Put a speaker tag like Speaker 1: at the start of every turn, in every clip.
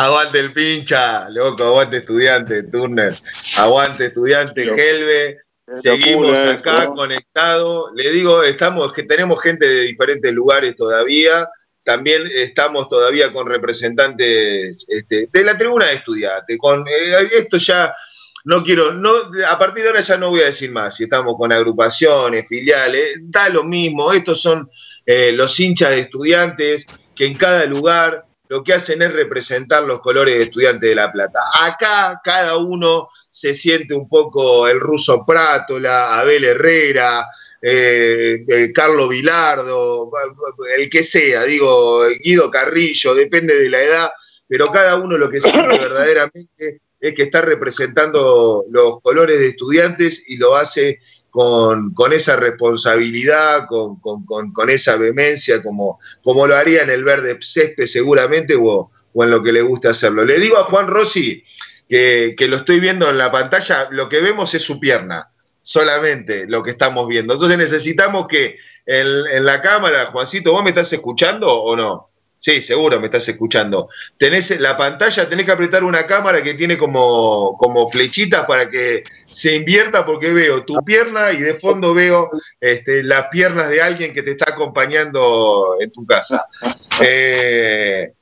Speaker 1: Aguante el pincha, loco, aguante estudiante, Turner. Aguante estudiante, Helve. Seguimos acá conectados. Le digo, estamos, que tenemos gente de diferentes lugares todavía. También estamos todavía con representantes este, de la tribuna de estudiantes. Con, eh, esto ya no quiero, no, a partir de ahora ya no voy a decir más, si estamos con agrupaciones, filiales, da lo mismo, estos son eh, los hinchas de estudiantes que en cada lugar lo que hacen es representar los colores de estudiantes de La Plata. Acá cada uno se siente un poco el ruso Prátola, Abel Herrera, eh, eh, Carlos Vilardo, el que sea, digo, Guido Carrillo, depende de la edad, pero cada uno lo que siente verdaderamente es que está representando los colores de estudiantes y lo hace con, esa responsabilidad, con, esa vehemencia, como, como lo haría en el verde césped seguramente o, en lo que le gusta hacerlo. Le digo a Juan Rossi que, lo estoy viendo en la pantalla, lo que vemos es su pierna, solamente lo que estamos viendo. Entonces necesitamos que en, en la cámara, Juancito, ¿vos me estás escuchando o no? Sí, seguro me estás escuchando. Tenés la pantalla, tenés que apretar una cámara que tiene como, como flechitas para que se invierta porque veo tu pierna y de fondo veo este, las piernas de alguien que te está acompañando en tu casa. Eh,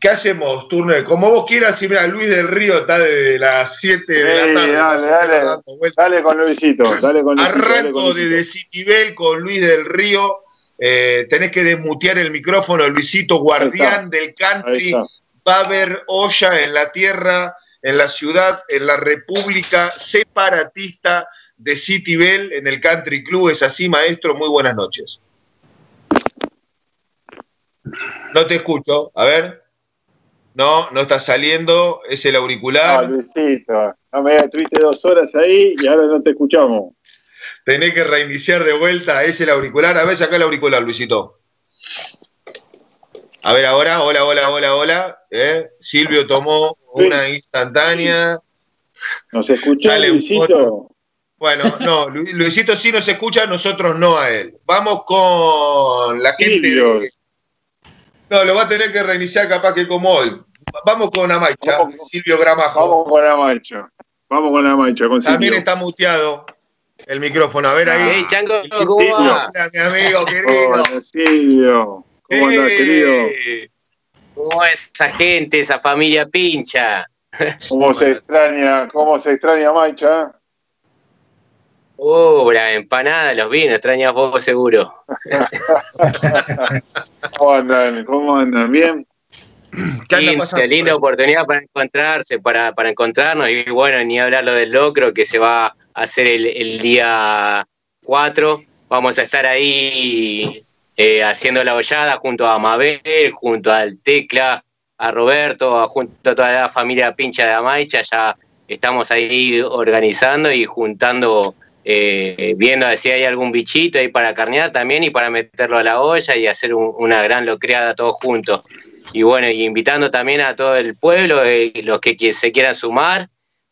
Speaker 1: ¿Qué hacemos, Turner? Como vos quieras, y mira, Luis del Río está desde las 7 de la tarde.
Speaker 2: Dale, dale, dale, con Luisito. Dale con
Speaker 1: Luisito Arranco desde Citibel con Luis del Río eh, tenés que desmutear el micrófono, Luisito, guardián del country. Va a haber olla en la tierra, en la ciudad, en la república separatista de City Bell, en el Country Club. Es así, maestro. Muy buenas noches. No te escucho. A ver. No, no está saliendo. Es el auricular.
Speaker 2: No, Luisito. No me tuviste dos horas ahí y ahora no te escuchamos
Speaker 1: tenés que reiniciar de vuelta. Es el auricular. A ver, saca el auricular, Luisito. A ver ahora, hola, hola, hola, hola. ¿Eh? Silvio tomó una instantánea.
Speaker 2: ¿Nos escucha, Luisito?
Speaker 1: Bueno, no, Luisito sí nos escucha, nosotros no a él. Vamos con la gente de... No, lo va a tener que reiniciar capaz que como hoy. Vamos con Amaicha, Silvio Gramajo.
Speaker 2: Vamos con Amaicha. Vamos con Amaicha. Con
Speaker 1: También está muteado el micrófono. A ver ahí.
Speaker 3: Hey, Chango, ¿cómo va?
Speaker 1: Hola, mi amigo querido.
Speaker 2: Hola, Silvio. ¿Cómo andás, querido?
Speaker 3: ¿Cómo es esa gente, esa familia pincha?
Speaker 2: ¿Cómo se extraña, cómo se extraña Maicha?
Speaker 3: La empanada, los vinos, extrañas vos seguro.
Speaker 2: ¿Cómo andan? ¿Cómo andan? ¿Bien?
Speaker 3: ¿Qué linda oportunidad para encontrarse, para, para encontrarnos y bueno, ni hablar lo del locro que se va hacer el, día 4. Vamos a estar ahí eh, haciendo la hollada junto a Mabel, junto al Tecla, a Roberto, junto a toda la familia pincha de Amaicha. Ya estamos ahí organizando y juntando, eh, viendo si hay algún bichito ahí para carnear también y para meterlo a la olla y hacer una gran locreada todos juntos. Y bueno, y invitando también a todo el pueblo, eh, los que se quieran sumar,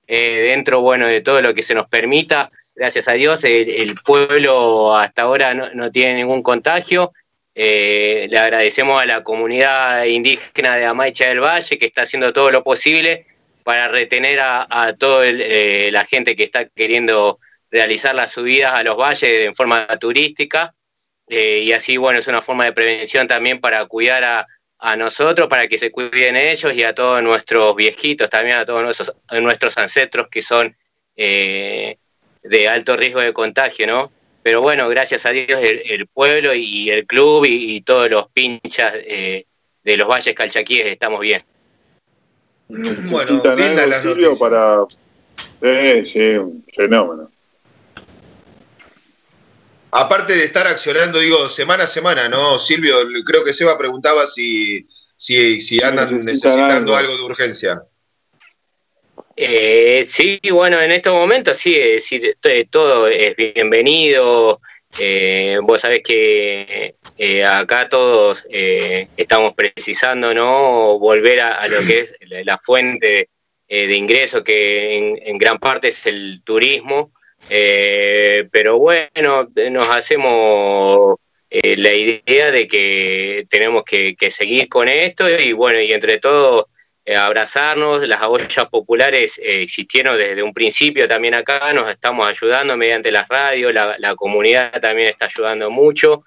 Speaker 3: dentro bueno, de todo lo que se nos permita. Gracias a Dios, el, pueblo hasta ahora no, tiene ningún contagio. Eh, le agradecemos a la comunidad indígena de Amaicha del Valle que está haciendo todo lo posible para retener a, toda eh, la gente que está queriendo realizar las subidas a los valles en forma turística. y así, bueno, es una forma de prevención también para cuidar a, a nosotros para que se cuiden ellos y a todos nuestros viejitos, también a todos nuestros, nuestros ancestros que son eh, de alto riesgo de contagio, ¿no? Pero bueno, gracias a Dios el, pueblo y el club y, todos los pinchas eh, de los valles calchaquíes estamos bien.
Speaker 2: Bueno, linda la para... Sí, sí, fenómeno
Speaker 1: aparte de estar accionando, digo, semana a semana, ¿no? Silvio, creo que Seba preguntaba si, si, si andan necesitando algo. de urgencia.
Speaker 3: Eh, sí, bueno, en estos momentos sí, decir, todo es bienvenido. Eh, vos sabés que eh, acá todos estamos precisando, ¿no? Volver a, lo que es la, fuente de ingreso, que en, gran parte es el turismo. Eh, pero bueno, nos hacemos eh, la idea de que tenemos que, seguir con esto y bueno, y entre todos eh, abrazarnos. Las ollas populares eh, existieron desde un principio también acá, nos estamos ayudando mediante las radios, la, comunidad también está ayudando mucho.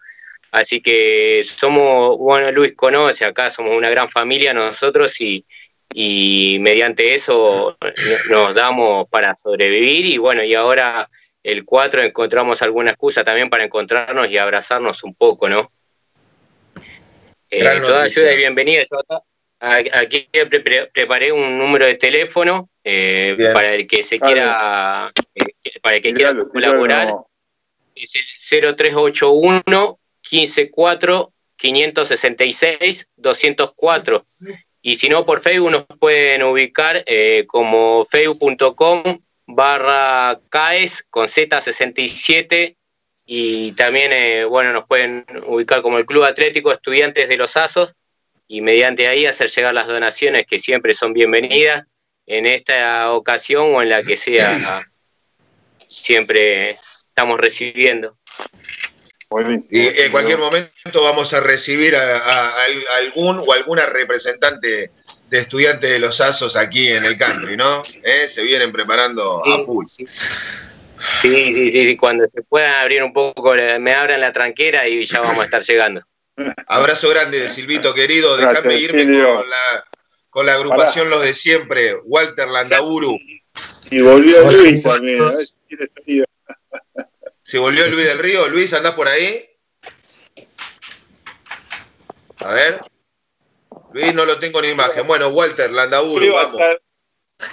Speaker 3: Así que somos, bueno, Luis conoce, acá somos una gran familia nosotros y, y mediante eso nos damos para sobrevivir y bueno, y ahora el 4 encontramos alguna excusa también para encontrarnos y abrazarnos un poco, ¿no? Eh, toda ayuda es bienvenida. Yo aquí preparé un número de teléfono eh, para el que se quiera, eh, para el que quiera colaborar. Es el 0381 154 566 204. Y si no, por Facebook nos pueden ubicar como facebook.com barra CAES con Z67 y también, eh, bueno, nos pueden ubicar como el Club Atlético Estudiantes de los Asos y mediante ahí hacer llegar las donaciones que siempre son bienvenidas en esta ocasión o en la que sea, siempre estamos recibiendo.
Speaker 1: Y en cualquier momento vamos a recibir a, algún o alguna representante de estudiantes de los Asos aquí en el country, ¿no? ¿Eh? Se vienen preparando a full.
Speaker 3: Sí, sí, sí, cuando se puedan abrir un poco, me abran la tranquera y ya vamos a estar llegando.
Speaker 1: Abrazo grande, Silvito querido. Déjame irme con la, con la agrupación Los de Siempre, Walter Landauru.
Speaker 2: Y volvió Luis también.
Speaker 1: Si volvió Luis del Río, Luis, ¿andás por ahí? A ver. Luis, no lo tengo en imagen. Bueno, Walter Landauru, vamos.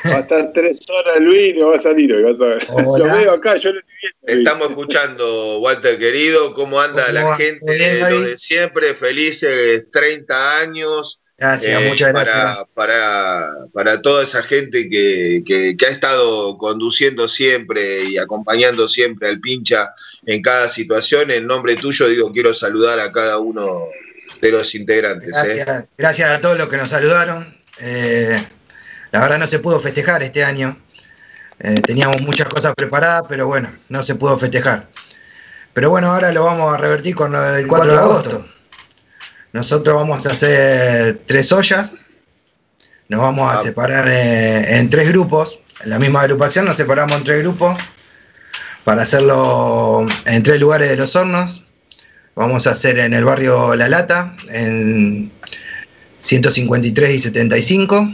Speaker 2: Va a estar tres horas Luis y no va a salir hoy, vas a ver. Lo veo acá, yo lo estoy
Speaker 1: viendo. Estamos escuchando, Walter querido, cómo anda la gente de lo de siempre, felices 30 años.
Speaker 4: Gracias, eh, muchas
Speaker 1: gracias. Para, para, toda esa gente que, que, ha estado conduciendo siempre y acompañando siempre al pincha en cada situación, en nombre tuyo digo, quiero saludar a cada uno de los integrantes.
Speaker 4: ¿eh? Gracias, gracias a todos los que nos saludaron. Eh, la verdad no se pudo festejar este año. Eh, teníamos muchas cosas preparadas, pero bueno, no se pudo festejar. Pero bueno, ahora lo vamos a revertir con el 4 de agosto. Nosotros vamos a hacer tres ollas. Nos vamos a ah. separar eh, en tres grupos. En la misma agrupación nos separamos en tres grupos para hacerlo en tres lugares de los hornos. Vamos a hacer en el barrio La Lata, en 153 y 75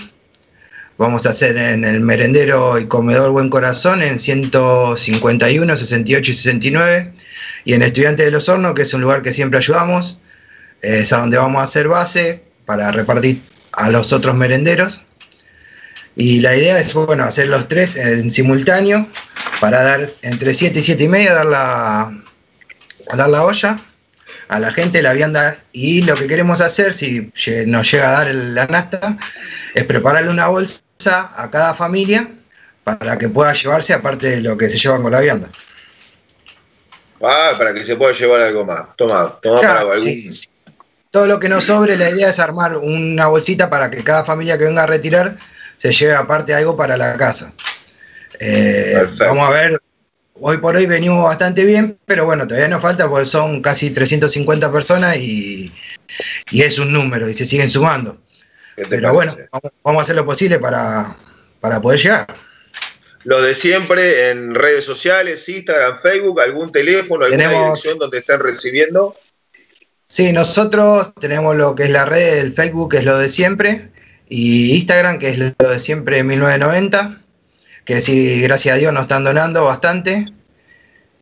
Speaker 4: Vamos a hacer en el merendero y comedor Buen Corazón en 151, 68 y 69. Y en Estudiantes de los Hornos, que es un lugar que siempre ayudamos, es a donde vamos a hacer base para repartir a los otros merenderos. Y la idea es, bueno, hacer los tres en simultáneo para dar entre 7 y 7 y media, dar la, dar la olla a la gente la vianda y lo que queremos hacer, si nos llega a dar la nasta, es prepararle una bolsa a cada familia para que pueda llevarse aparte de lo que se llevan con la vianda.
Speaker 1: Ah, para que se pueda llevar algo más. Toma, toma para
Speaker 4: Todo lo que nos sobre, la idea es armar una bolsita para que cada familia que venga a retirar se lleve aparte algo para la casa. Eh, vamos a ver hoy por hoy venimos bastante bien, pero bueno, todavía nos falta porque son casi 350 personas y, es un número y se siguen sumando. Pero bueno, vamos, a hacer lo posible para, poder llegar.
Speaker 1: Lo de siempre en redes sociales, Instagram, Facebook, algún teléfono, alguna dirección donde están recibiendo.
Speaker 4: Sí, nosotros tenemos lo que es la red, el Facebook, que es lo de siempre, y Instagram, que es lo de siempre 1990 que sí, gracias a Dios nos están donando bastante.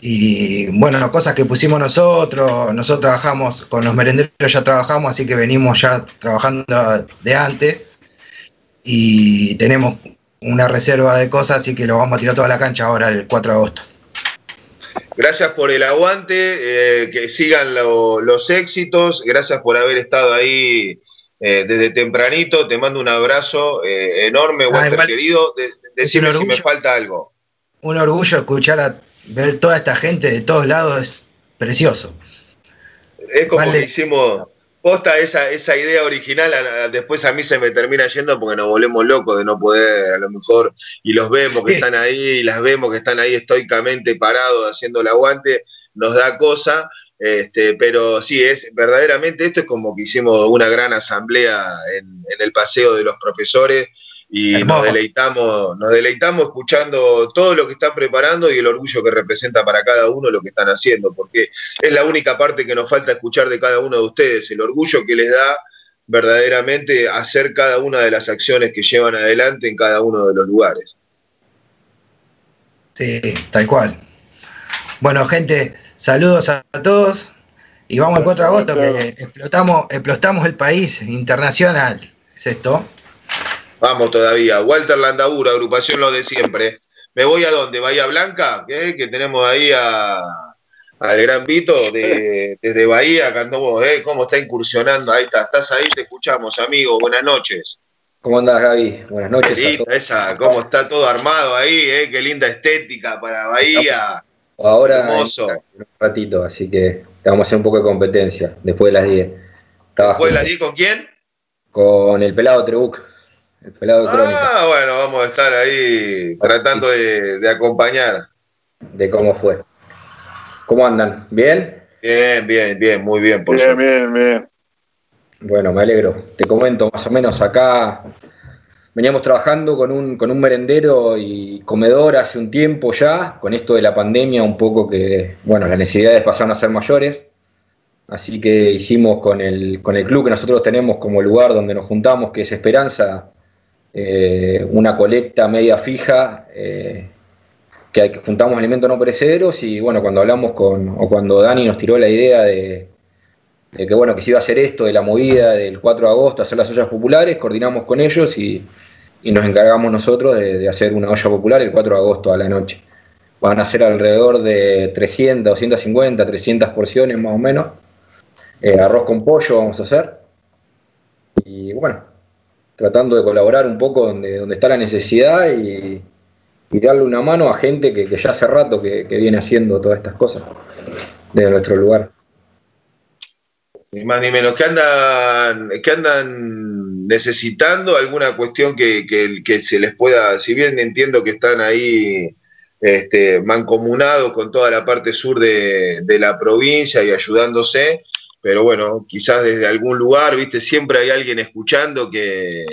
Speaker 4: Y bueno, cosas que pusimos nosotros, nosotros trabajamos con los merenderos, ya trabajamos, así que venimos ya trabajando de antes y tenemos una reserva de cosas, así que lo vamos a tirar toda la cancha ahora el 4 de agosto.
Speaker 1: Gracias por el aguante, eh, que sigan los éxitos, gracias por haber estado ahí eh, desde tempranito, te mando un abrazo eh, enorme, ah, querido. Decime si me falta algo.
Speaker 4: Un orgullo escuchar a ver toda esta gente de todos lados, es precioso.
Speaker 1: Es como que hicimos, posta esa, esa idea original, después a mí se me termina yendo porque nos volvemos locos de no poder, a lo mejor, y los vemos que están ahí, y las vemos que están ahí estoicamente parados haciendo el aguante, nos da cosa, Este, pero sí, es verdaderamente esto es como que hicimos una gran asamblea en, el paseo de los profesores y nos deleitamos, nos deleitamos escuchando todo lo que están preparando y el orgullo que representa para cada uno lo que están haciendo, porque es la única parte que nos falta escuchar de cada uno de ustedes, el orgullo que les da verdaderamente hacer cada una de las acciones que llevan adelante en cada uno de los lugares.
Speaker 4: Sí, tal cual. Bueno, gente, Saludos a todos y vamos al 4 de agosto que explotamos, explotamos el país internacional. ¿Es esto?
Speaker 1: Vamos todavía. Walter Landabura, agrupación Lo de Siempre. ¿Me voy a dónde? Bahía Blanca, que tenemos ahí a, al gran Vito de, desde Bahía, Cantó, ¿eh? ¿Cómo está incursionando? Ahí está, estás ahí, te escuchamos, amigo. Buenas noches.
Speaker 5: ¿Cómo andas, Gaby? Buenas noches.
Speaker 1: esa, cómo está todo armado ahí, ¿eh? Qué linda estética para Bahía.
Speaker 5: Ahora un ratito, así que vamos a hacer un poco de competencia después de las 10.
Speaker 1: ¿Después de las 10 con quién?
Speaker 5: Con el pelado Trebuc. El pelado
Speaker 1: ah, bueno, vamos a estar ahí tratando de, acompañar.
Speaker 5: De cómo fue. ¿Cómo andan? ¿Bien?
Speaker 1: Bien, bien, bien, muy bien.
Speaker 2: Por bien, bien, bien.
Speaker 5: Bueno, me alegro. Te comento más o menos acá veníamos trabajando con un, con un merendero y comedor hace un tiempo ya, con esto de la pandemia un poco que, bueno, las necesidades pasaron a ser mayores, así que hicimos con el, con el club que nosotros tenemos como lugar donde nos juntamos, que es Esperanza, eh, una colecta media fija, eh, que juntamos alimentos no perecederos y bueno, cuando hablamos con, o cuando Dani nos tiró la idea de, de que bueno, que se iba a hacer esto de la movida del 4 de agosto, hacer las ollas populares, coordinamos con ellos y, nos encargamos nosotros de, hacer una olla popular el 4 de agosto a la noche. Van a ser alrededor de 300, 250, 300 porciones más o menos. Eh, arroz con pollo vamos a hacer. Y bueno, tratando de colaborar un poco donde, donde está la necesidad y, darle una mano a gente que, ya hace rato que, que viene haciendo todas estas cosas de nuestro lugar.
Speaker 1: Ni más ni menos. que andan, que andan necesitando? ¿Alguna cuestión que, se les pueda, si bien entiendo que están ahí este, mancomunados con toda la parte sur de, la provincia y ayudándose, pero bueno, quizás desde algún lugar, viste, siempre hay alguien escuchando que,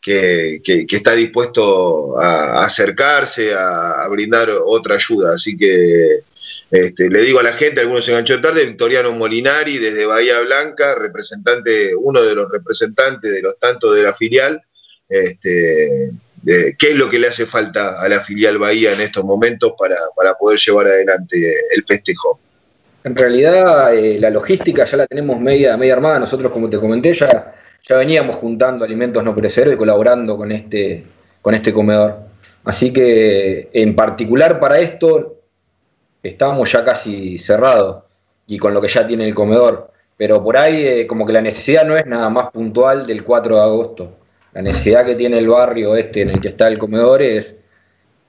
Speaker 1: que, está dispuesto a, acercarse, a, brindar otra ayuda. Así que este, le digo a la gente, algunos se enganchó tarde, Victoriano Molinari desde Bahía Blanca, representante, uno de los representantes de los tantos de la filial. Este, ¿Qué es lo que le hace falta a la filial Bahía en estos momentos para, poder llevar adelante el festejo?
Speaker 5: En realidad, eh, la logística ya la tenemos media, media armada. Nosotros, como te comenté, ya, ya veníamos juntando alimentos no perecederos y colaborando con este, con este comedor. Así que, en particular para esto, estábamos ya casi cerrados y con lo que ya tiene el comedor. Pero por ahí eh, como que la necesidad no es nada más puntual del 4 de agosto. La necesidad que tiene el barrio este en el que está el comedor es,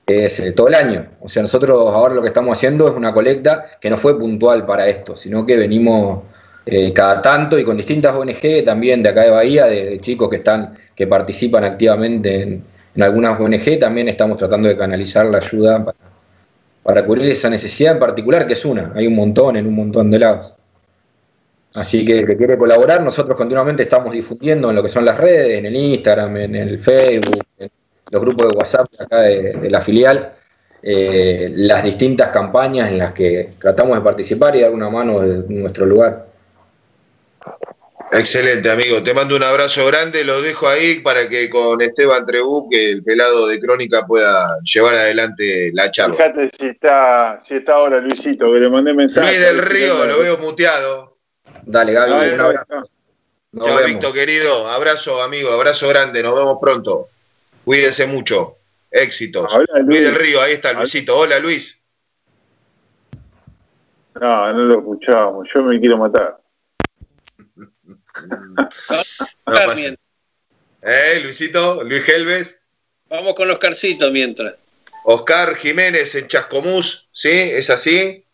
Speaker 5: es eh, todo el año. O sea, nosotros ahora lo que estamos haciendo es una colecta que no fue puntual para esto, sino que venimos eh, cada tanto y con distintas ONG también de acá de Bahía, de, chicos que están, que participan activamente en, algunas ONG, también estamos tratando de canalizar la ayuda para para cubrir esa necesidad en particular, que es una, hay un montón en un montón de lados. Así que el que quiere colaborar, nosotros continuamente estamos difundiendo en lo que son las redes, en el Instagram, en el Facebook, en los grupos de WhatsApp acá de, la filial, eh, las distintas campañas en las que tratamos de participar y dar una mano de nuestro lugar.
Speaker 1: Excelente, amigo. Te mando un abrazo grande. Lo dejo ahí para que con Esteban Trebú, que el pelado de Crónica, pueda llevar adelante la charla.
Speaker 2: Fíjate si está, si está ahora Luisito, que le mandé mensaje.
Speaker 1: Luis del Río, lo veo muteado.
Speaker 5: Dale, Gaby, un
Speaker 1: abrazo. Chao, Víctor, querido. Abrazo, amigo. Abrazo grande. Nos vemos pronto. Cuídense mucho. Éxitos. Luis. del Río, ahí está Luisito. Hola, Luis.
Speaker 2: No, no lo escuchamos. Yo me quiero matar.
Speaker 1: ¿Eh, Luisito? ¿Luis Helves?
Speaker 6: Vamos con Oscarcito mientras.
Speaker 1: Oscar Jiménez en Chascomús, ¿sí? ¿Es así?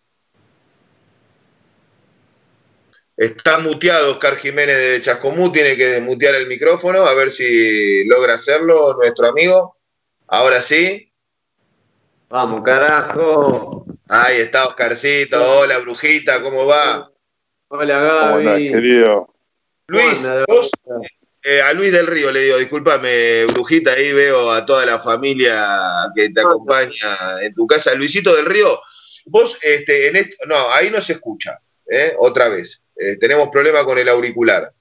Speaker 1: Está muteado Oscar Jiménez de Chascomús, tiene que desmutear el micrófono, a ver si logra hacerlo nuestro amigo. Ahora sí.
Speaker 3: Vamos, carajo.
Speaker 1: Ahí está Oscarcito, hola brujita, ¿cómo va?
Speaker 7: Hola, Gaby.
Speaker 2: querido.
Speaker 1: Luis, vos, eh, a Luis del Río le digo, discúlpame, Brujita, ahí veo a toda la familia que te acompaña en tu casa. Luisito del Río, vos, este, en esto, no, ahí no se escucha, ¿eh? otra vez. Eh, tenemos problema con el auricular.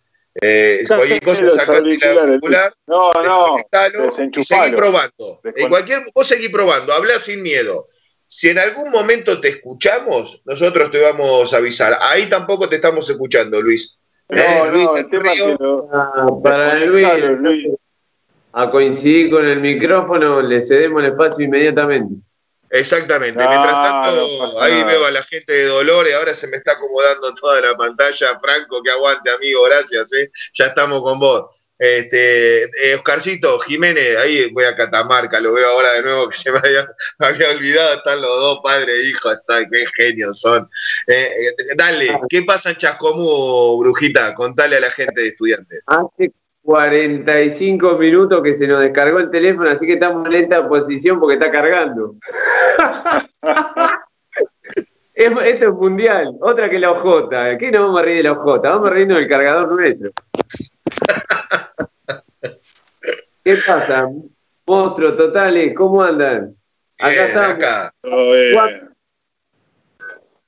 Speaker 1: Eh, cualquier cosa sacaste el auricular.
Speaker 2: No, no.
Speaker 1: Y seguí probando. En cualquier, vos seguí probando, habla sin miedo. Si en algún momento te escuchamos, nosotros te vamos a avisar. Ahí tampoco te estamos escuchando, Luis.
Speaker 7: No, eh, Luis no, el tema ah, para Luis, Luis, a coincidir con el micrófono, le cedemos el espacio inmediatamente.
Speaker 1: Exactamente. Mientras tanto, ahí veo a la gente de Dolores, ahora se me está acomodando toda la pantalla. Franco, que aguante, amigo, gracias, ¿eh? ya estamos con vos. Este, eh, Oscarcito, Jiménez, ahí voy a Catamarca, lo veo ahora de nuevo que se me había, olvidado, están los dos, padre e hijo, está, qué genios son. Eh, eh, dale, ¿qué pasa en Chascomú, Brujita? Contale a la gente de estudiantes.
Speaker 7: Hace 45 minutos que se nos descargó el teléfono, así que estamos en esta posición porque está cargando. esto es mundial, otra que la OJ. ¿Qué nos vamos a reír de la OJ? Vamos a reírnos del cargador nuestro. ¿Qué pasa? Monstruos totales, ¿cómo andan? Acá estamos.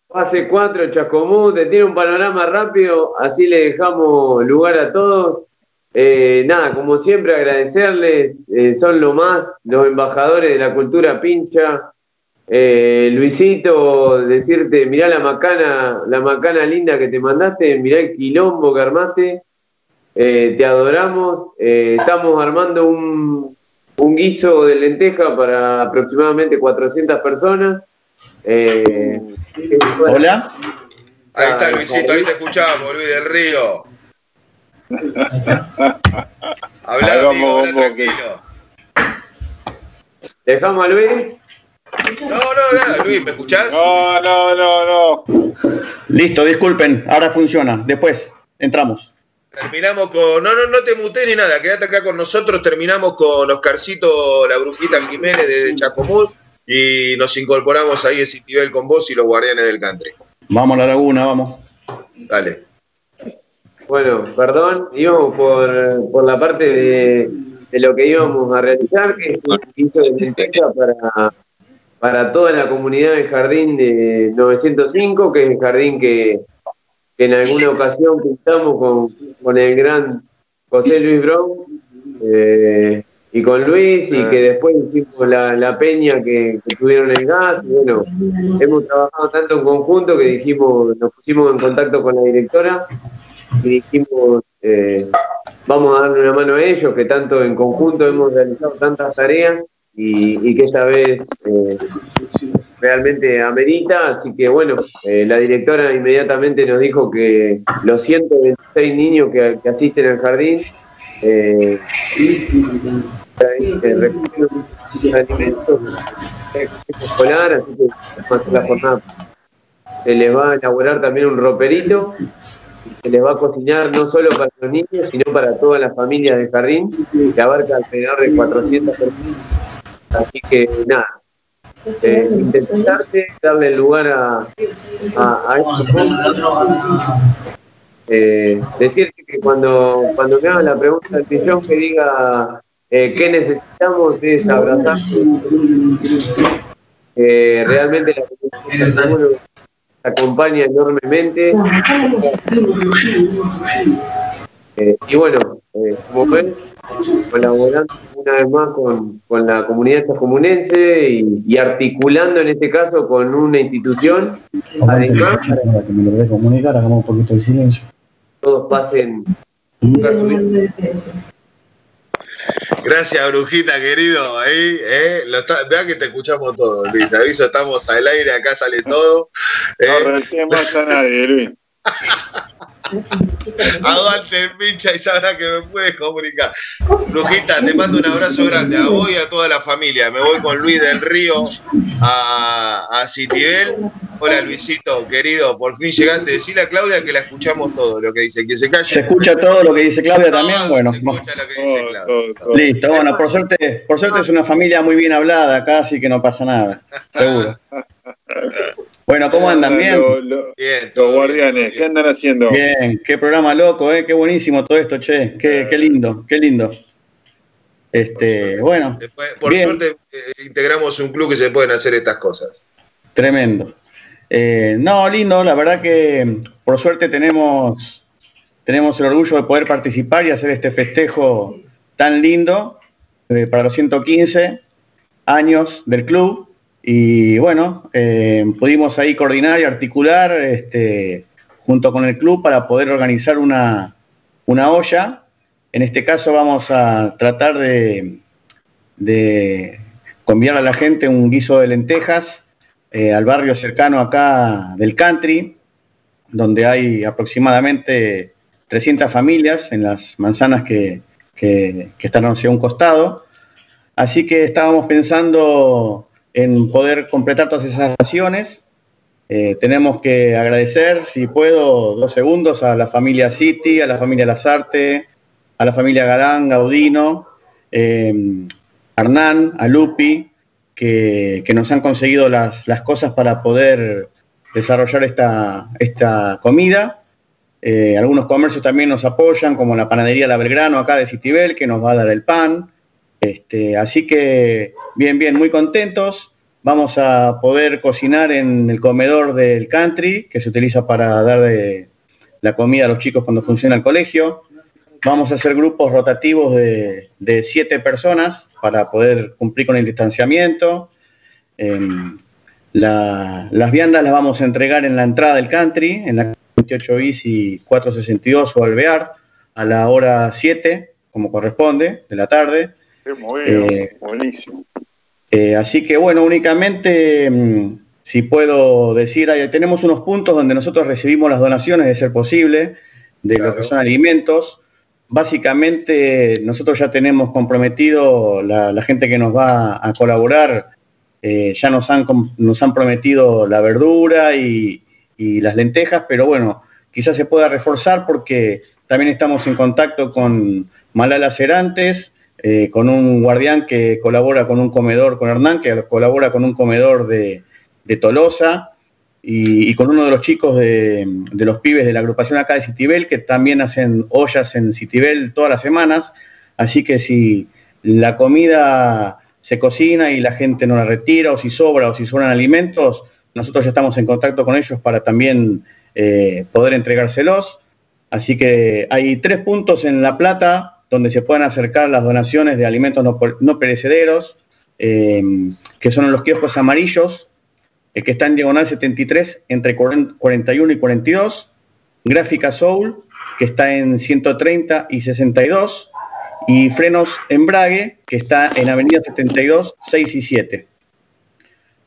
Speaker 7: Fase 4, Chascomú, te tiene un panorama rápido, así le dejamos lugar a todos. Eh, nada, como siempre agradecerles, eh, son lo más, los embajadores de la cultura pincha. Eh, Luisito, decirte, mirá la macana, la macana linda que te mandaste, mirá el quilombo que armaste. Eh, te adoramos. Eh, estamos armando un, un, guiso de lenteja para aproximadamente 400 personas.
Speaker 8: Eh, Hola.
Speaker 1: Ahí está Luisito, ahí te escuchamos, Luis del Río. Habla, amigo, tranquilo.
Speaker 7: ¿Dejamos a Luis?
Speaker 1: No, no, nada, Luis, ¿me escuchás?
Speaker 2: No, no, no, no.
Speaker 8: Listo, disculpen, ahora funciona. Después entramos.
Speaker 1: Terminamos con. No, no, no te muté ni nada, quédate acá con nosotros. Terminamos con Oscarcito, la brujita Jiménez de Chacomún y nos incorporamos ahí a Citibel con vos y los guardianes del country.
Speaker 8: Vamos a la laguna, vamos.
Speaker 1: Dale.
Speaker 7: Bueno, perdón, íbamos por, por la parte de, de, lo que íbamos a realizar, que es un hizo de lenteja para, para toda la comunidad del jardín de 905, que es el jardín que que en alguna ocasión pintamos con, con el gran José Luis Brown eh, y con Luis y que después hicimos la, la peña que, tuvieron el gas y bueno, hemos trabajado tanto en conjunto que dijimos, nos pusimos en contacto con la directora y dijimos eh, vamos a darle una mano a ellos que tanto en conjunto hemos realizado tantas tareas y, que esta vez eh, realmente amerita, así que bueno, eh, la directora inmediatamente nos dijo que los 126 niños que, asisten al jardín eh, alimentos escolar, así que la jornada se les va a elaborar también un roperito se les va a cocinar no solo para los niños, sino para todas las familias del jardín, que abarca alrededor de 400 personas. Así que nada, eh, intentarte darle lugar a, a, eh, decirte que cuando, cuando me hagan la pregunta del millón que diga eh, qué necesitamos es abrazar eh, realmente la acompaña enormemente eh, y bueno eh, como ven colaborando una vez más con, con la comunidad chacomunense y, y, articulando en este caso con una institución. Además, para que me lo comunicar, hagamos un poquito de silencio. Todos pasen.
Speaker 1: Gracias, Brujita, querido. Ahí, eh, lo vea que te escuchamos todo, Luis. Te aviso, estamos al aire, acá sale todo.
Speaker 2: No eh. más a nadie, Luis.
Speaker 1: Aguante, pincha, y sabrá que me puedes comunicar. Brujita, te mando un abrazo grande a vos y a toda la familia. Me voy con Luis del Río a, a Citibel. Hola Luisito, querido, por fin llegaste. Decirle a Claudia que la escuchamos todo lo que dice. Que se calle.
Speaker 8: ¿Se escucha todo lo que dice Claudia también? Bueno, se escucha lo que dice Claudia. Listo, bueno, por suerte, por suerte es una familia muy bien hablada acá, así que no pasa nada. Seguro. Bueno, ¿cómo andan? ¿Bien?
Speaker 2: bien, los guardianes, ¿qué andan haciendo?
Speaker 8: Bien, qué programa loco, ¿eh? Qué buenísimo todo esto, che. Qué, qué lindo, qué lindo. Este, bueno.
Speaker 1: por suerte eh, integramos un club que se pueden hacer estas cosas.
Speaker 8: Tremendo. Eh, no, lindo, la verdad que por suerte tenemos, tenemos el orgullo de poder participar y hacer este festejo tan lindo eh, para los 115 años del club. Y bueno, eh, pudimos ahí coordinar y articular este, junto con el club para poder organizar una, una olla. En este caso vamos a tratar de, de conviar a la gente un guiso de lentejas eh, al barrio cercano acá del country, donde hay aproximadamente 300 familias en las manzanas que, que, están hacia un costado. Así que estábamos pensando en poder completar todas esas acciones. Eh, tenemos que agradecer, si puedo, dos segundos a la familia City, a la familia Lazarte, a la familia Galán, Gaudino, eh, Hernán, a Lupi, que, nos han conseguido las, cosas para poder desarrollar esta, esta comida. Eh, algunos comercios también nos apoyan, como la panadería La Belgrano acá de Citibel, que nos va a dar el pan. Este, así que, bien, bien, muy contentos. Vamos a poder cocinar en el comedor del country, que se utiliza para dar la comida a los chicos cuando funciona el colegio. Vamos a hacer grupos rotativos de, siete personas para poder cumplir con el distanciamiento. Em, las viandas las vamos a entregar en la entrada del country, en la 28 bis y 462 o alvear a la hora 7, como corresponde, de la tarde.
Speaker 2: Eh, buenísimo.
Speaker 8: Eh, así que bueno, únicamente, mm, si puedo decir, tenemos unos puntos donde nosotros recibimos las donaciones, de ser posible, de lo que son alimentos. Básicamente, nosotros ya tenemos comprometido la, gente que nos va a colaborar, eh, ya nos han, nos han prometido la verdura y, y las lentejas, pero bueno, quizás se pueda reforzar porque también estamos en contacto con Malala Cerantes, eh, con un guardián que colabora con un comedor, con Hernán, que colabora con un comedor de, Tolosa, y, con uno de los chicos de, los pibes de la agrupación acá de Citibel, que también hacen ollas en Citibel todas las semanas. Así que si la comida se cocina y la gente no la retira, o si sobra, o si sobran alimentos, nosotros ya estamos en contacto con ellos para también eh, poder entregárselos. Así que hay tres puntos en La Plata donde se pueden acercar las donaciones de alimentos no, perecederos, eh, que son los kioscos amarillos, eh, que está en diagonal 73 entre 41 y 42, Gráfica Soul, que está en 130 y 62, y Frenos Embrague, que está en Avenida 72, 6 y 7.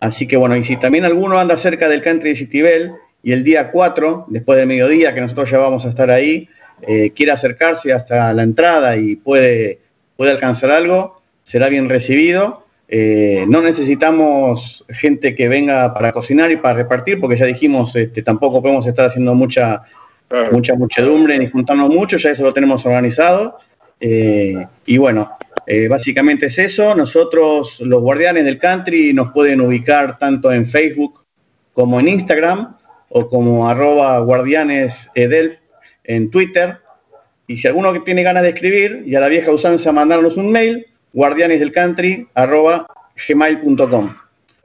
Speaker 8: Así que bueno, y si también alguno anda cerca del country de Citibel y el día 4, después del mediodía, que nosotros ya vamos a estar ahí, eh, quiere acercarse hasta la entrada y puede, puede alcanzar algo, será bien recibido. Eh, no necesitamos gente que venga para cocinar y para repartir, porque ya dijimos, este, tampoco podemos estar haciendo mucha, mucha muchedumbre ni juntarnos mucho, ya eso lo tenemos organizado. Eh, y bueno, eh, básicamente es eso. Nosotros, los guardianes del country, nos pueden ubicar tanto en Facebook como en Instagram o como arroba guardianesedel en Twitter. Y si alguno que tiene ganas de escribir y a la vieja usanza mandarnos un mail, guardianesdelcountry arroba gmail.com.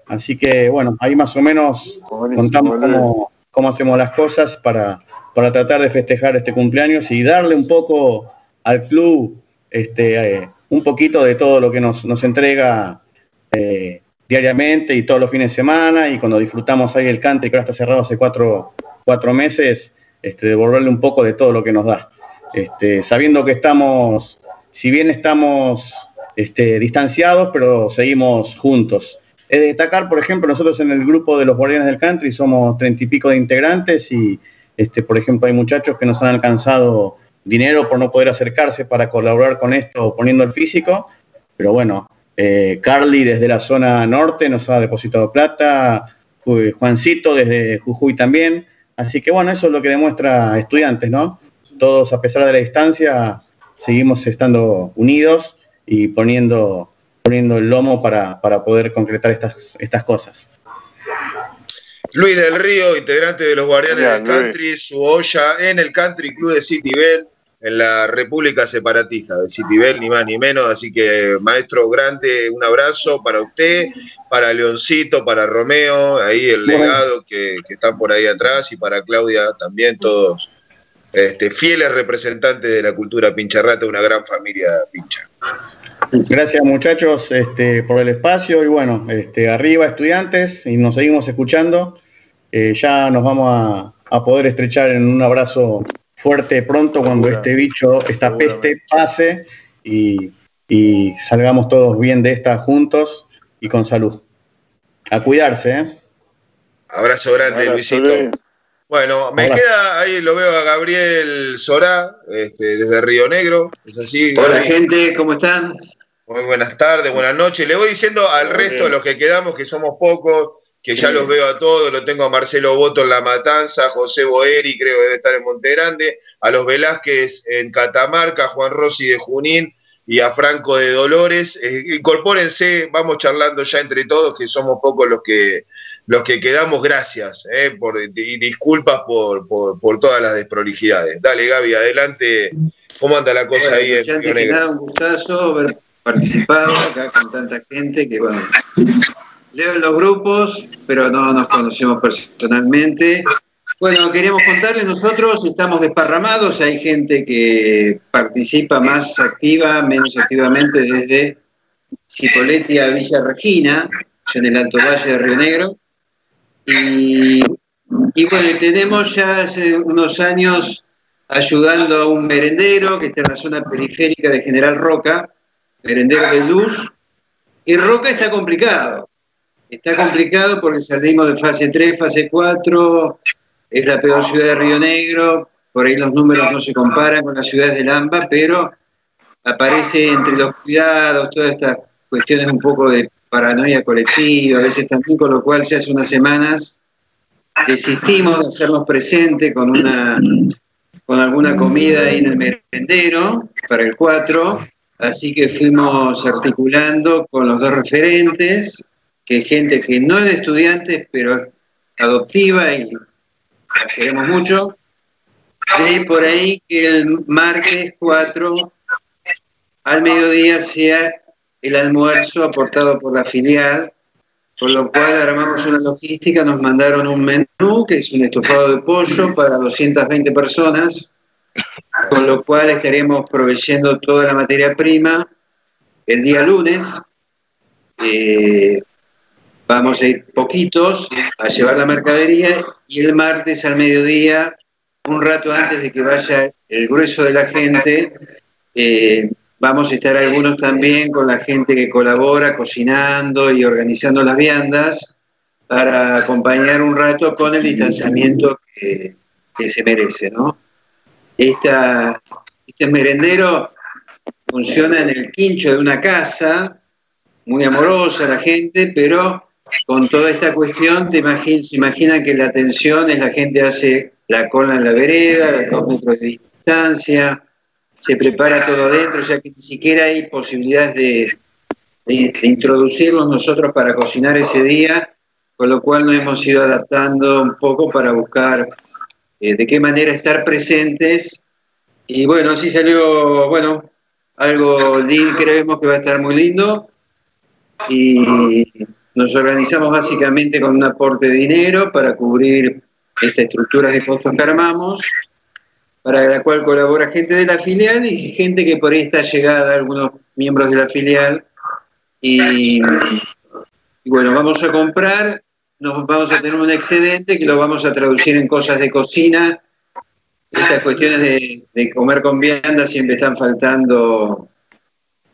Speaker 8: Así que bueno, ahí más o menos contamos cómo, cómo, hacemos las cosas para, para tratar de festejar este cumpleaños y darle un poco al club este, eh, un poquito de todo lo que nos, entrega eh, diariamente y todos los fines de semana y cuando disfrutamos ahí el cante que ahora está cerrado hace cuatro, meses, este, devolverle un poco de todo lo que nos da. Este, sabiendo que estamos, si bien estamos este, distanciados, pero seguimos juntos. Es de destacar, por ejemplo, nosotros en el grupo de los guardianes del country somos treinta y pico de integrantes y, este, por ejemplo, hay muchachos que nos han alcanzado dinero por no poder acercarse para colaborar con esto poniendo el físico, pero bueno, eh, Carly desde la zona norte nos ha depositado plata, Juancito desde Jujuy también, así que bueno, eso es lo que demuestra estudiantes, ¿no? Todos a pesar de la distancia seguimos estando unidos y poniendo, poniendo el lomo para, poder concretar estas, estas cosas.
Speaker 1: Luis del Río, integrante de los Guardianes del Country, su olla en el Country Club de City Bell, en la República Separatista de City Bell, ni más ni menos. Así que, maestro grande, un abrazo para usted, para Leoncito, para Romeo, ahí el legado que, que están por ahí atrás, y para Claudia también, todos este, fieles representantes de la cultura pincharrata, una gran familia pincha.
Speaker 8: Gracias muchachos este, por el espacio y bueno, este, arriba estudiantes y nos seguimos escuchando. Eh, ya nos vamos a, poder estrechar en un abrazo fuerte pronto cuando este bicho, esta peste pase y, salgamos todos bien de esta juntos y con salud. A cuidarse. ¿eh?
Speaker 1: Abrazo grande, Luisito. Bueno, me queda, ahí lo veo a Gabriel Sorá, este, desde Río Negro, ¿es así?
Speaker 9: Hola gente, ¿cómo están?
Speaker 1: Muy buenas tardes, buenas noches. Le voy diciendo al resto de los que quedamos, que somos pocos, que ya los veo a todos, lo tengo a Marcelo Boto en La Matanza, a José Boeri, creo que debe estar en Montegrande, a los Velázquez en Catamarca, a Juan Rossi de Junín y a Franco de Dolores. Eh, incorpórense, vamos charlando ya entre todos, que somos pocos los que los que quedamos, gracias, eh, por, y disculpas por, por, todas las desprolijidades. Dale, Gaby, adelante. ¿Cómo anda la cosa ahí en
Speaker 9: Negro? un gustazo haber participado acá con tanta gente que, bueno, leo en los grupos, pero no nos conocemos personalmente. Bueno, queríamos contarles, nosotros estamos desparramados, hay gente que participa más activa, menos activamente desde Cipolletti a Villa Regina, en el Alto Valle de Río Negro. Y, bueno, tenemos ya hace unos años ayudando a un merendero que está en la zona periférica de General Roca, merendero de luz, y Roca está complicado. Está complicado porque salimos de fase 3, fase 4, es la peor ciudad de Río Negro, por ahí los números no se comparan con las ciudades de Lamba, pero aparece entre los cuidados, todas estas cuestiones un poco de paranoia colectiva, a veces también, con lo cual ya hace unas semanas desistimos de hacernos presente con una con alguna comida ahí en el merendero para el 4, así que fuimos articulando con los dos referentes, que gente que no es estudiantes, pero adoptiva y la queremos mucho, de por ahí que el martes 4 al mediodía sea el almuerzo aportado por la filial, con lo cual armamos una logística, nos mandaron un menú que es un estofado de pollo para 220 personas, con lo cual estaremos proveyendo toda la materia prima el día lunes. Eh, vamos a ir poquitos a llevar la mercadería y el martes al mediodía, un rato antes de que vaya el grueso de la gente, eh, Vamos a estar algunos también con la gente que colabora cocinando y organizando las viandas para acompañar un rato con el distanciamiento que, se merece, ¿no? este merendero funciona en el quincho de una casa, muy amorosa la gente, pero con toda esta cuestión te se imagina que la atención es la gente hace la cola en la vereda, a dos metros de distancia, se prepara todo adentro, ya que ni siquiera hay posibilidades de, introducirlos nosotros para cocinar ese día, con lo cual nos hemos ido adaptando un poco para buscar eh, de qué manera estar presentes. Y bueno, así salió, bueno, algo lindo, creemos que va a estar muy lindo. Y nos organizamos básicamente con un aporte de dinero para cubrir estas estructuras de costos que armamos para la cual colabora gente de la filial y gente que por ahí está llegada, algunos miembros de la filial. Y, bueno, vamos a comprar, nos vamos a tener un excedente que lo vamos a traducir en cosas de cocina. Estas cuestiones de, comer con vianda siempre están faltando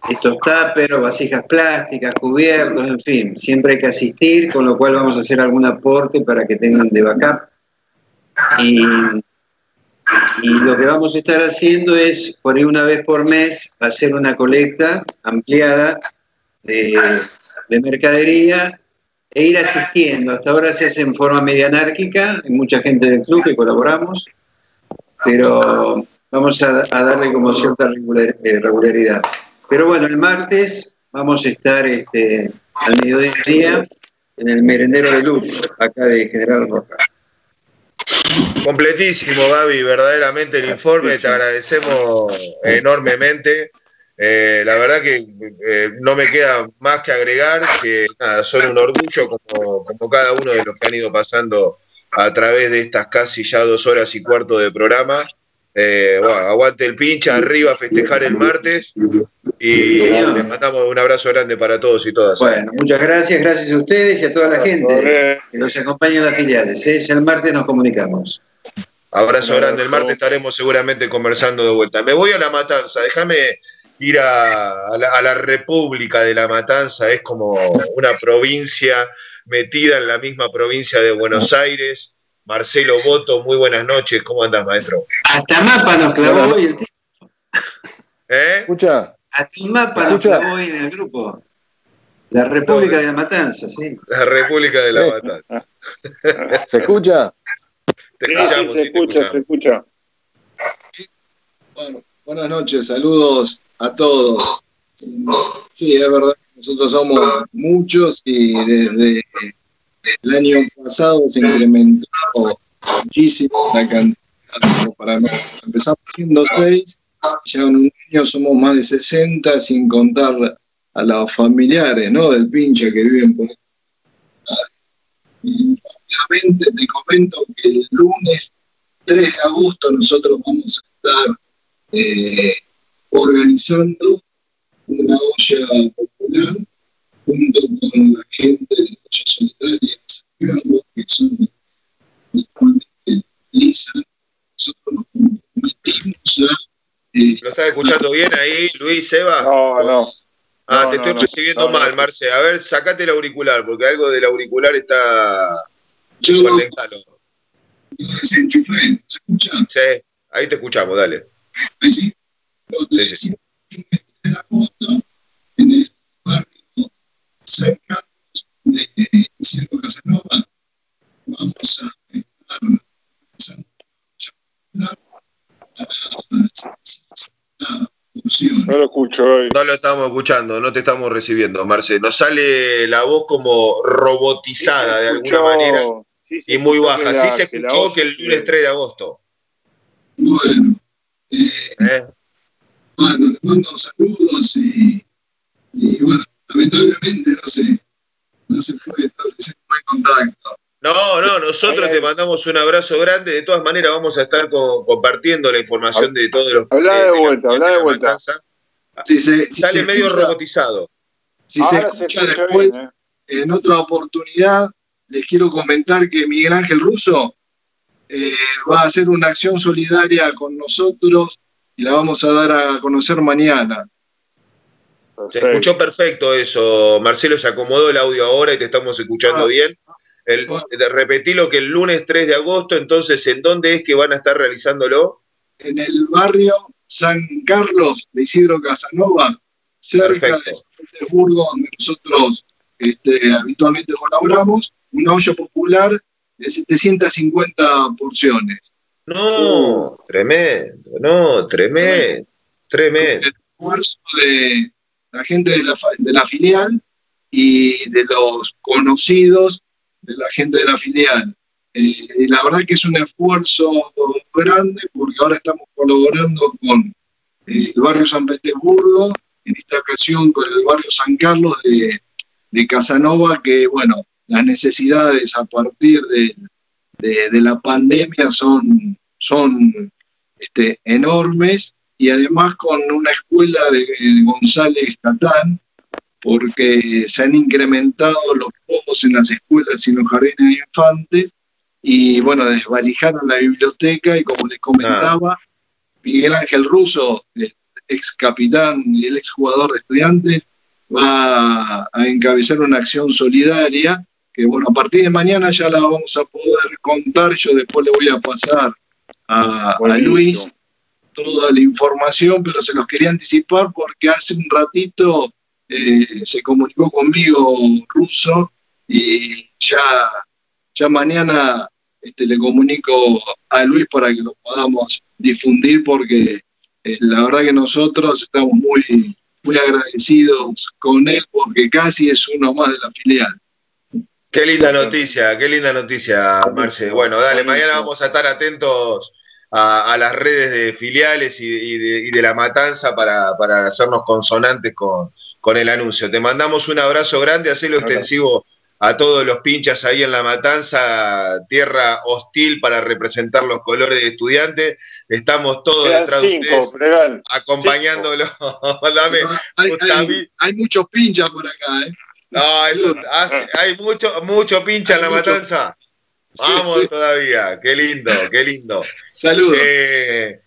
Speaker 9: estos tuppers, vasijas plásticas, cubiertos, en fin, siempre hay que asistir, con lo cual vamos a hacer algún aporte para que tengan de backup. Y lo que vamos a estar haciendo es, por ahí una vez por mes, hacer una colecta ampliada de, mercadería e ir asistiendo. Hasta ahora se hace en forma media anárquica, hay mucha gente del club que colaboramos, pero vamos a, darle como cierta regularidad. Pero bueno, el martes vamos a estar este, al mediodía en el merendero de luz, acá de General Roca.
Speaker 1: Completísimo, Gaby, verdaderamente el informe, te agradecemos enormemente. Eh, la verdad que eh, no me queda más que agregar que nada, son un orgullo como, como, cada uno de los que han ido pasando a través de estas casi ya dos horas y cuarto de programa. Eh, bueno, aguante el pincha, arriba a festejar el martes y les mandamos un abrazo grande para todos y todas.
Speaker 9: Bueno, muchas gracias, gracias a ustedes y a toda la gente que nos acompaña en las filiales. Ya el martes nos comunicamos.
Speaker 1: Abrazo grande, el martes estaremos seguramente conversando de vuelta. Me voy a la matanza, déjame ir a, la, República de la Matanza, es como una provincia metida en la misma provincia de Buenos Aires. Marcelo Boto, muy buenas noches, ¿cómo andas, maestro?
Speaker 9: Hasta mapa nos clavó hoy el
Speaker 1: ¿Eh?
Speaker 2: Escucha.
Speaker 9: Hasta un mapa nos clavó hoy en el grupo. La República de la Matanza, sí.
Speaker 1: La República de la Matanza.
Speaker 2: ¿Se escucha?
Speaker 1: Te escuchamos,
Speaker 2: se escucha, se escucha. Bueno, buenas noches, saludos a todos. Sí, es verdad, nosotros somos muchos y desde el año pasado se incrementó muchísimo la cantidad. Para empezamos siendo seis, ya un año somos más de 60, sin contar a los familiares ¿no? del pinche que viven por y obviamente te comento que el lunes 3 de agosto nosotros vamos a estar eh, organizando una olla popular junto con la gente de la solidaria que son Lisa. Nosotros nos comprometimos a.
Speaker 1: Eh, ¿Lo estás escuchando bien ahí, Luis, Eva?
Speaker 2: No, no.
Speaker 1: Ah, te estoy recibiendo mal, Marce. A ver, sacate el auricular, porque algo del auricular está.
Speaker 2: Yo. ¿Se escucha?
Speaker 1: Sí, ahí te escuchamos, dale.
Speaker 2: Ahí sí. Sí, sí. de agosto en el Carlos de Isidro Casanova. Vamos a estar no lo escucho hoy.
Speaker 1: No lo estamos escuchando, no te estamos recibiendo, Marce. Nos sale la voz como robotizada de alguna manera y muy baja. Sí se escuchó que el lunes 3 de agosto.
Speaker 2: Bueno. Eh, bueno, les mando saludos y, y, bueno, lamentablemente no se, no se puede establecer buen contacto.
Speaker 1: No, no, nosotros te mandamos un abrazo grande. De todas maneras, vamos a estar compartiendo la información de todos los.
Speaker 2: Habla de, vuelta, habla de, vuelta.
Speaker 1: Si se, Sale medio robotizado.
Speaker 2: Si se escucha después, ¿eh? en otra oportunidad, les quiero comentar que Miguel Ángel Russo eh, va a hacer una acción solidaria con nosotros y la vamos a dar a conocer mañana.
Speaker 1: Se escuchó perfecto eso, Marcelo, se acomodó el audio ahora y te estamos escuchando ah. bien. El, repetí lo que el lunes 3 de agosto, entonces, ¿en dónde es que van a estar realizándolo?
Speaker 2: En el barrio San Carlos de Isidro Casanova, cerca de San Petersburgo, donde nosotros este, habitualmente colaboramos, una olla popular de 750 porciones.
Speaker 1: No, tremendo, no, tremendo, tremendo.
Speaker 2: El esfuerzo de la gente de la, de la filial y de los conocidos de la gente de la filial. Eh, la verdad que es un esfuerzo grande porque ahora estamos colaborando con eh, el barrio San Petersburgo, en esta ocasión con el barrio San Carlos de, de Casanova, que bueno, las necesidades a partir de, de, la pandemia son, son este, enormes y además con una escuela de, González Catán, porque se han incrementado los fondos en las escuelas y los jardines de infantes, y bueno, desvalijaron la biblioteca y como les comentaba, Miguel Ángel Russo, el ex capitán y el ex jugador de estudiantes, va a encabezar una acción solidaria que bueno, a partir de mañana ya la vamos a poder contar, yo después le voy a pasar a, Luis toda la información, pero se los quería anticipar porque hace un ratito eh, se comunicó conmigo Russo y ya, ya mañana este, le comunico a Luis para que lo podamos difundir porque eh, la verdad que nosotros estamos muy, muy agradecidos con él porque casi es uno más de la filial.
Speaker 1: Qué linda noticia, qué linda noticia, Marce. Bueno, dale, mañana vamos a estar atentos a, las redes de filiales y, de, la matanza para, hacernos consonantes con, con, el anuncio. Te mandamos un abrazo grande, hacelo extensivo a todos los pinchas ahí en la matanza, tierra hostil para representar los colores de estudiantes. Estamos todos detrás de ustedes, acompañándolo.
Speaker 2: hay, muchos pinchas por acá, ¿eh?
Speaker 1: No, hay, mucho, mucho pincha en la matanza. Vamos todavía, qué lindo, qué lindo.
Speaker 2: Saludos.
Speaker 1: Eh,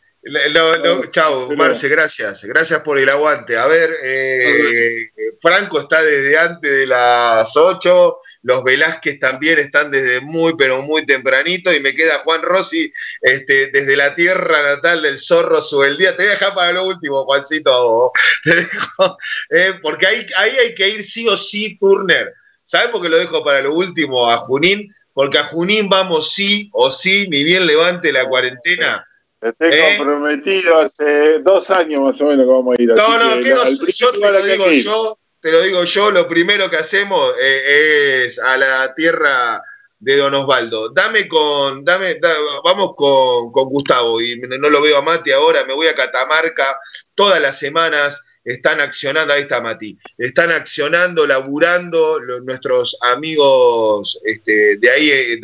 Speaker 1: chao, Marce, gracias. Gracias por el aguante. A ver, eh, Franco está desde antes de las 8, los Velázquez también están desde muy, pero muy tempranito, y me queda Juan Rossi este, desde la tierra natal del zorro día. Te voy a dejar para lo último, Juancito. Te dejo, eh, porque ahí, ahí hay que ir sí o sí, Turner. ¿Sabes por qué lo dejo para lo último a Junín? Porque a Junín vamos sí o sí, ni bien levante la cuarentena
Speaker 10: Estoy ¿Eh? comprometido hace dos años más o menos que vamos a ir.
Speaker 1: No, no, que yo te lo digo yo, te lo digo yo, lo primero que hacemos eh, es a la tierra de Don Osvaldo. Dame con, dame, vamos con, con, Gustavo, y no lo veo a Mati ahora, me voy a Catamarca todas las semanas están accionando, ahí está Mati, están accionando, laburando nuestros amigos este, de ahí, eh,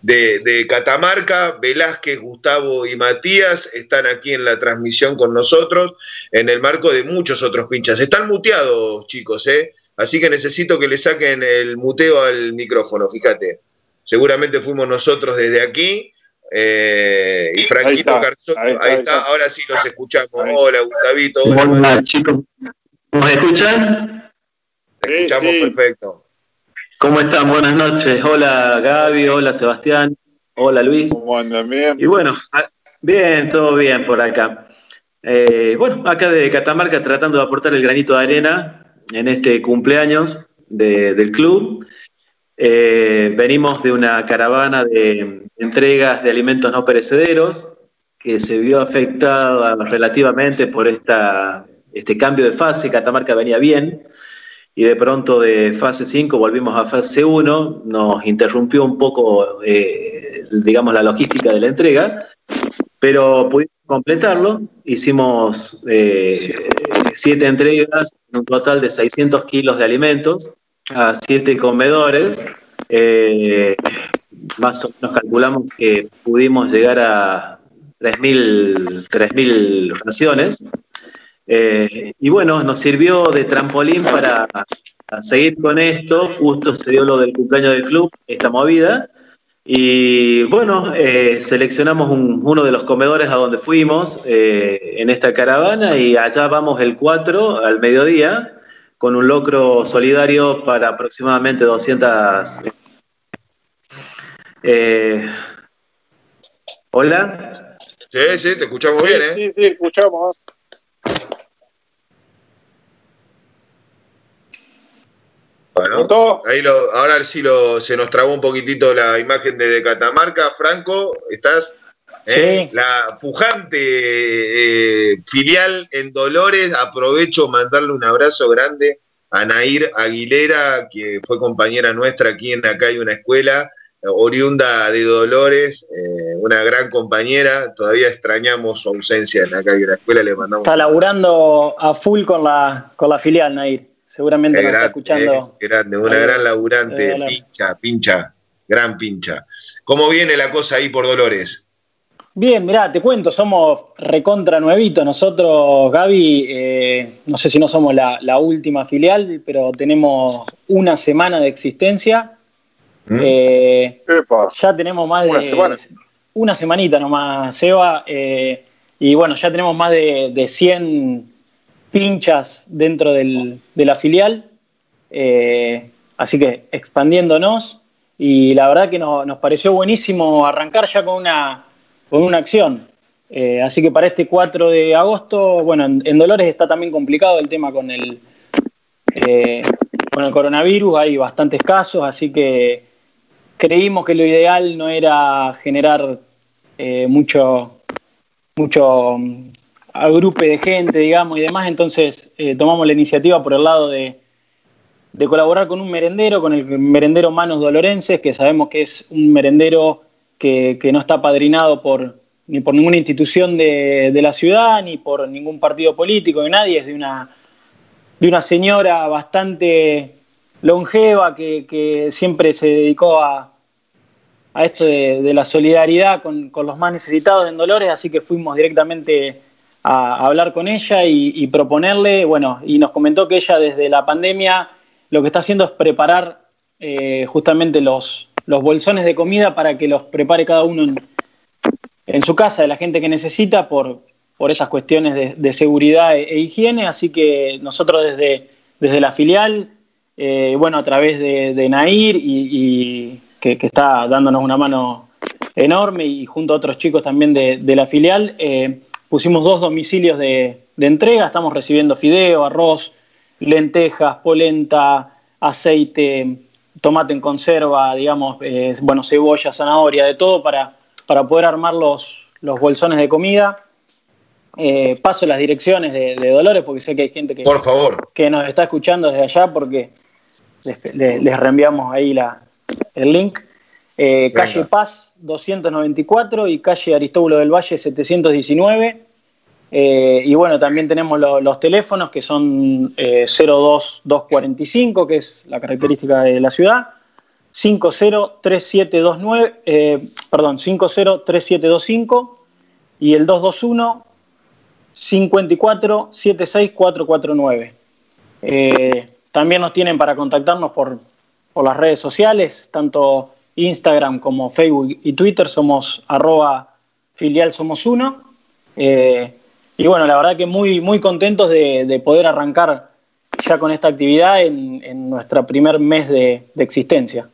Speaker 1: de, de, Catamarca, Velázquez, Gustavo y Matías, están aquí en la transmisión con nosotros, en el marco de muchos otros pinchas. Están muteados, chicos, ¿eh? Así que necesito que le saquen el muteo al micrófono, fíjate. Seguramente fuimos nosotros desde aquí eh, y Franquito Carzoto, ahí, está, ahora sí los escuchamos. Hola, Gustavito.
Speaker 11: Hola, chicos. ¿Nos escuchan?
Speaker 1: Te escuchamos perfecto.
Speaker 11: ¿Cómo están? Buenas noches. Hola, Gaby. Hola, Sebastián. Hola, Luis.
Speaker 10: ¿Cómo andan? Bien.
Speaker 11: Y bueno, bien, todo bien por acá. Eh, bueno, acá de Catamarca tratando de aportar el granito de arena en este cumpleaños del club. Eh, venimos de una caravana de entregas de alimentos no perecederos que se vio afectada relativamente por esta, este cambio de fase. Catamarca venía bien y de pronto de fase 5 volvimos a fase 1. Nos interrumpió un poco, eh, digamos, la logística de la entrega, pero pudimos completarlo. Hicimos eh, siete entregas, en un total de 600 kilos de alimentos a siete comedores. Eh, más o menos calculamos que pudimos llegar a 3.000 raciones. Eh, y bueno, nos sirvió de trampolín para, seguir con esto. Justo se dio lo del cumpleaños del club, esta movida. Y bueno, eh, seleccionamos uno de los comedores a donde fuimos en esta caravana y allá vamos el 4 al mediodía con un locro solidario para aproximadamente 200... Eh, ¿Hola?
Speaker 1: Sí, sí, te escuchamos bien, ¿eh?
Speaker 10: Sí, sí, escuchamos.
Speaker 1: Bueno, ahí lo, ahora sí lo, se nos trabó un poquitito la imagen de Catamarca. Franco, ¿estás? ¿Eh? La pujante eh, filial en Dolores, aprovecho mandarle un abrazo grande a Nair Aguilera, que fue compañera nuestra aquí en Acá hay una escuela, oriunda de Dolores, eh, una gran compañera, todavía extrañamos su ausencia en Acá hay una escuela, le mandamos...
Speaker 12: Está laburando a full con la, con la filial, Nair, seguramente nos está escuchando.
Speaker 1: grande, una gran laburante, pincha, pincha, gran pincha. ¿Cómo viene la cosa ahí por Dolores?
Speaker 12: Bien, mirá, te cuento, somos recontra nuevitos. Nosotros, Gaby, eh, no sé si no somos la, última filial, pero tenemos una semana de existencia. ¿Mm? Eh, ya tenemos más de. Una semanita nomás, Seba. Eh, y bueno, ya tenemos más de, de 100 pinchas dentro de la filial. así que expandiéndonos. Y la verdad que nos pareció buenísimo arrancar ya con una con una acción. Eh, así que para este 4 de agosto, bueno, en, Dolores está también complicado el tema con el, eh, con el coronavirus, hay bastantes casos, así que creímos que lo ideal no era generar eh, mucho, mucho mm, agrupe de gente, digamos, y demás, entonces tomamos la iniciativa por el lado de, de colaborar con un merendero, con el merendero Manos Dolorenses, que sabemos que es un merendero que, no está padrinado por, ni por ninguna institución de, la ciudad, ni por ningún partido político, de nadie, es de una, de una señora bastante longeva que, siempre se dedicó a, a esto de, la solidaridad con, los más necesitados en Dolores, así que fuimos directamente a, hablar con ella y, proponerle, bueno, y nos comentó que ella desde la pandemia lo que está haciendo es preparar eh, justamente los, los bolsones de comida para que los prepare cada uno en, su casa de la gente que necesita por, por esas cuestiones de, seguridad e, e, higiene. Así que nosotros desde, desde la filial, eh, bueno, a través de, Nair y, que, está dándonos una mano enorme y junto a otros chicos también de, la filial, eh, pusimos dos domicilios de, entrega, estamos recibiendo fideo, arroz, lentejas, polenta, aceite, tomate en conserva, digamos, eh, bueno, cebolla, zanahoria, de todo para, para poder armar los, los bolsones de comida. Eh, paso las direcciones de, Dolores porque sé que hay gente que,
Speaker 1: Por favor.
Speaker 12: que nos está escuchando desde allá porque les, reenviamos ahí la, el link. Eh, calle Paz 294 y calle Aristóbulo del Valle 719. Eh, y bueno, también tenemos los teléfonos que son 02245, eh, que es la característica de la ciudad, 503729, eh, perdón, 503725 y el 221 54 también nos tienen para contactarnos por, por, las redes sociales, tanto Instagram como Facebook y Twitter, somos arroba filial somos uno. Y bueno, la verdad que muy, muy contentos de, poder arrancar ya con esta actividad en, en nuestro primer mes de, existencia.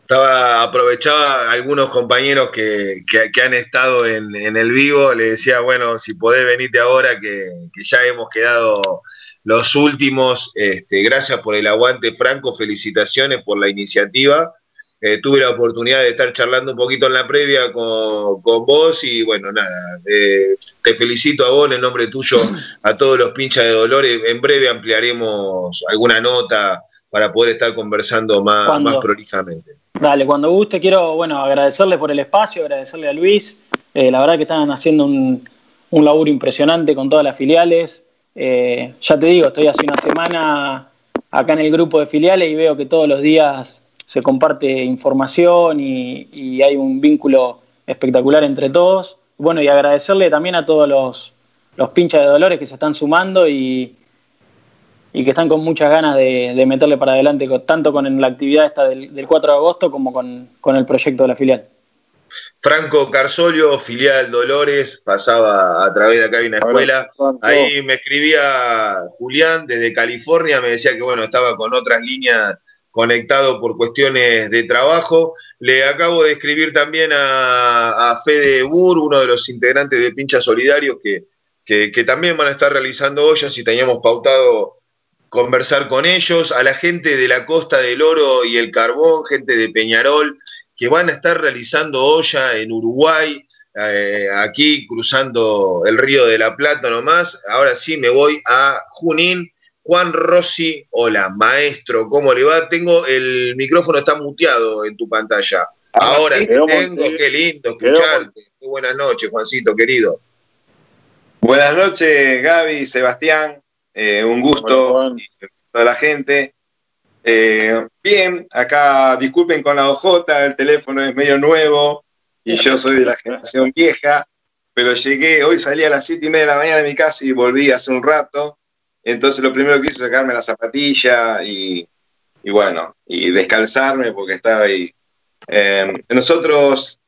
Speaker 1: Estaba, aprovechaba algunos compañeros que, han estado en, el vivo, le decía, bueno, si podés venirte ahora, que, ya hemos quedado los últimos. Este, gracias por el aguante, Franco, felicitaciones por la iniciativa. Eh, tuve la oportunidad de estar charlando un poquito en la previa con, vos y bueno, nada, eh, te felicito a vos en el nombre tuyo, a todos los pinchas de Dolores. En breve ampliaremos alguna nota para poder estar conversando más, más prolijamente.
Speaker 12: Dale, cuando guste, quiero bueno, agradecerle por el espacio, agradecerle a Luis. Eh, la verdad que están haciendo un, un, laburo impresionante con todas las filiales. ya te digo, estoy hace una semana acá en el grupo de filiales y veo que todos los días se comparte información y, hay un vínculo espectacular entre todos. Bueno, y agradecerle también a todos los, los pinchas de Dolores que se están sumando y, y que están con muchas ganas de, meterle para adelante, tanto con la actividad esta del, 4 de agosto como con, el proyecto de la filial.
Speaker 1: Franco Carsolio, filial Dolores, pasaba a través de acá hay una escuela. Ahí me escribía Julián desde California, me decía que bueno, estaba con otras líneas conectado por cuestiones de trabajo. Le acabo de escribir también a, Fede Bur, uno de los integrantes de Pincha Solidarios, que, que, también van a estar realizando ollas y teníamos pautado conversar con ellos, a la gente de la Costa del Oro y el Carbón, gente de Peñarol, que van a estar realizando olla en Uruguay, eh, aquí cruzando el río de la Plata nomás. Ahora sí me voy a Junín Juan Rossi, hola, maestro, ¿cómo le va? Tengo el micrófono está muteado en tu pantalla. Ahora sí, tengo, qué lindo escucharte. Muy buenas noches, Juancito, querido.
Speaker 13: Buenas noches, Gaby, Sebastián. Eh, un gusto toda la gente. Eh, bien, acá disculpen con la OJ, el teléfono es medio nuevo y yo soy de la generación vieja, pero llegué, hoy salí a las siete y media de la mañana de mi casa y volví hace un rato entonces lo primero que hice es sacarme la zapatilla y, bueno, y descalzarme porque estaba ahí. Em, nosotros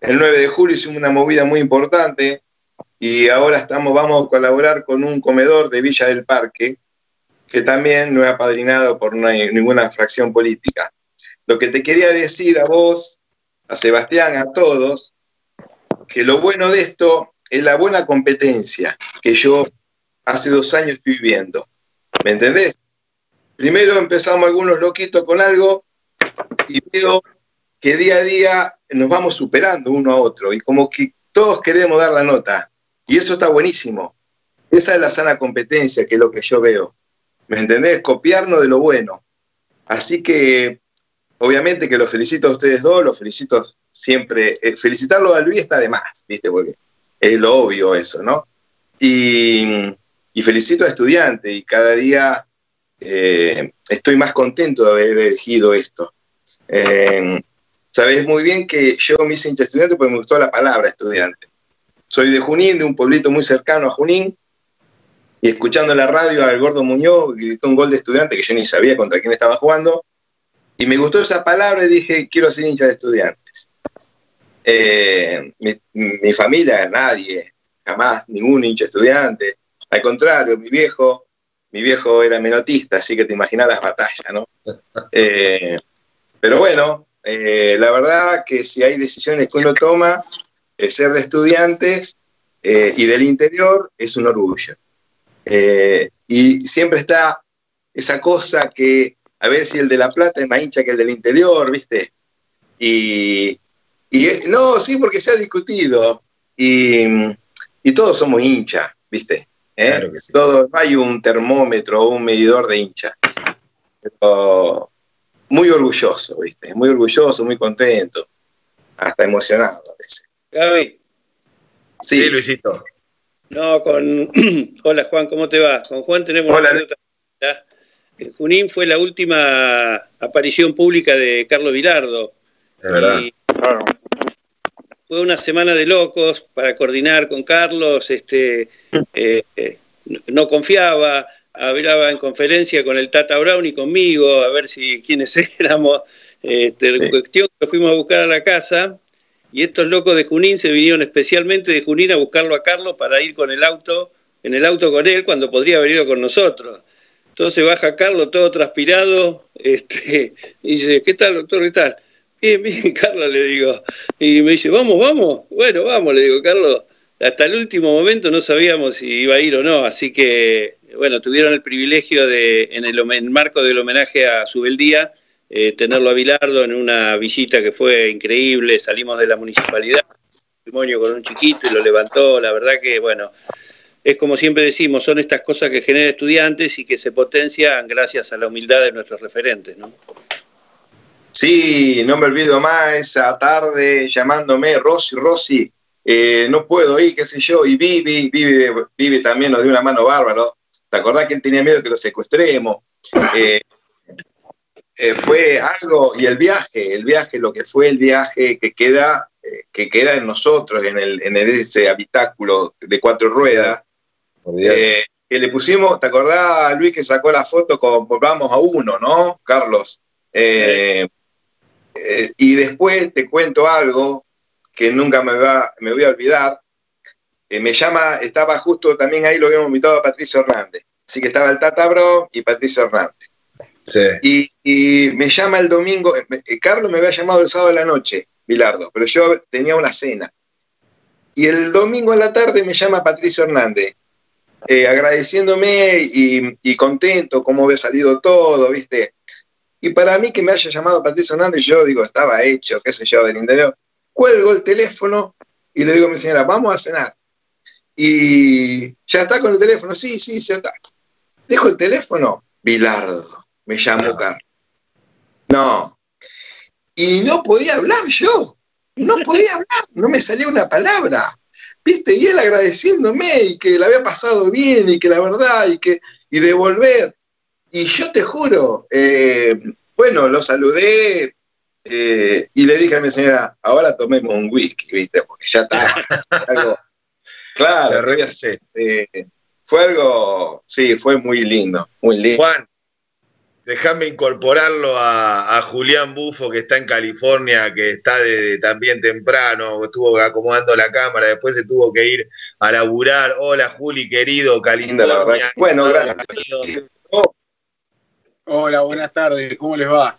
Speaker 13: el 9 de julio hicimos una movida muy importante y ahora estamos, vamos a colaborar con un comedor de Villa del Parque que también no es apadrinado por ninguna fracción política. Lo que te quería decir a vos, a Sebastián, a todos, que lo bueno de esto es la buena competencia que yo hace dos años viviendo. ¿Me entendés? Primero empezamos algunos loquitos con algo y veo que día a día nos vamos superando uno a otro y como que todos queremos dar la nota. Y eso está buenísimo. Esa es la sana competencia, que es lo que yo veo. ¿Me entendés? Copiarnos de lo bueno. Así que, obviamente que los felicito a ustedes dos, los felicito siempre. Eh, felicitarlo a Luis está de más, ¿viste? Porque es lo obvio eso, ¿no? Y, felicito a estudiantes y cada día eh, estoy más contento de haber elegido esto. Eh, Sabés muy bien que yo me hice estudiante porque me gustó la palabra estudiante. Soy de Junín, de un pueblito muy cercano a Junín, y escuchando la radio al Gordo Muñoz, gritó un gol de estudiante que yo ni sabía contra quién estaba jugando, y me gustó esa palabra y dije, quiero ser hincha de estudiantes. Eh, mi, familia, nadie, jamás, ningún hincha estudiante. Al contrario, mi viejo, mi viejo era menotista, así que te imaginas las batallas, ¿no? Eh, pero bueno, eh, la verdad que si hay decisiones que uno toma, ser de estudiantes y del interior es un orgullo. Eh, y siempre está esa cosa que a ver si el de La Plata es más hincha que el del interior, ¿viste? Y, no, sí, porque se ha discutido. Y, todos somos hinchas, ¿viste? ¿Eh? no hay un termómetro o un medidor de hincha. Pero muy orgulloso, ¿viste? Muy orgulloso, muy contento. Hasta emocionado a veces.
Speaker 6: Gaby.
Speaker 13: Sí, Luisito.
Speaker 6: No, con. Hola Juan, ¿cómo te va? Con Juan tenemos
Speaker 13: Hola.
Speaker 6: una Junín fue la última aparición pública de Carlos Vilardo.
Speaker 13: De verdad.
Speaker 6: Fue una semana de locos para coordinar con Carlos. Este, eh, eh, no confiaba, hablaba en conferencia con el Tata Brown y conmigo, a ver si quiénes éramos. Este, Cuestión que fuimos a buscar a la casa y estos locos de Junín se vinieron especialmente de Junín a buscarlo a Carlos para ir con el auto, en el auto con él, cuando podría haber ido con nosotros. Entonces baja Carlos todo transpirado, este, y dice, ¿qué tal, doctor? ¿Qué tal? Bien, bien, Carlos, le digo. Y me dice, vamos, vamos. Bueno, vamos, le digo, Carlos. Hasta el último momento no sabíamos si iba a ir o no, así que, bueno, tuvieron el privilegio de, en el marco del homenaje a Subeldía, eh, tenerlo a Bilardo en una visita que fue increíble, salimos de la municipalidad, matrimonio con un chiquito y lo levantó, la verdad que bueno, es como siempre decimos, son estas cosas que generan estudiantes y que se potencian gracias a la humildad de nuestros referentes, ¿no?
Speaker 13: Sí, no me olvido más esa tarde llamándome Rosy, Rosy, eh, no puedo ir, qué sé yo, y Vivi, Vivi, Vivi también nos dio una mano bárbaro. ¿Te acordás que él tenía miedo que lo secuestremos? Eh, eh, fue algo, y el viaje, el viaje, lo que fue el viaje que queda, que queda en nosotros, en, el, en ese habitáculo de cuatro ruedas, que le pusimos, ¿te acordás, Luis, que sacó la foto con Volvamos a uno, ¿no, Carlos? Y después te cuento algo que nunca me, va, me voy a olvidar. me llama, estaba justo también ahí, lo habíamos invitado a Patricio Hernández. Así que estaba el Tata Bro y Patricio Hernández. Y, me llama el domingo, eh, eh, Carlos me había llamado el sábado de la noche, Bilardo, pero yo tenía una cena. Y el domingo en la tarde me llama Patricio Hernández, eh, agradeciéndome y, contento cómo había salido todo, ¿viste? Y para mí que me haya llamado Patricio Hernández, yo digo, estaba hecho, qué sé yo, del interior. Cuelgo el teléfono y le digo a mi señora, vamos a cenar. Y ya está con el teléfono, sí, sí, ya está. Dejo el teléfono, Bilardo me llamó Carlos. No. Y no podía hablar yo. No podía hablar, no me salía una palabra. ¿Viste? Y él agradeciéndome y que le había pasado bien y que la verdad y que y devolver. Y yo te juro, eh, bueno, lo saludé eh, y le dije a mi señora, ahora tomemos un whisky, ¿viste? Porque ya está. claro, eh, fue algo, sí, fue muy lindo, muy lindo.
Speaker 1: Juan, Déjame incorporarlo a, Julián Bufo, que está en California, que está de, también temprano, estuvo acomodando la cámara, después se tuvo que ir a laburar. Hola, Juli, querido, California.
Speaker 13: Bueno, gracias.
Speaker 14: Hola, buenas tardes, ¿cómo les va?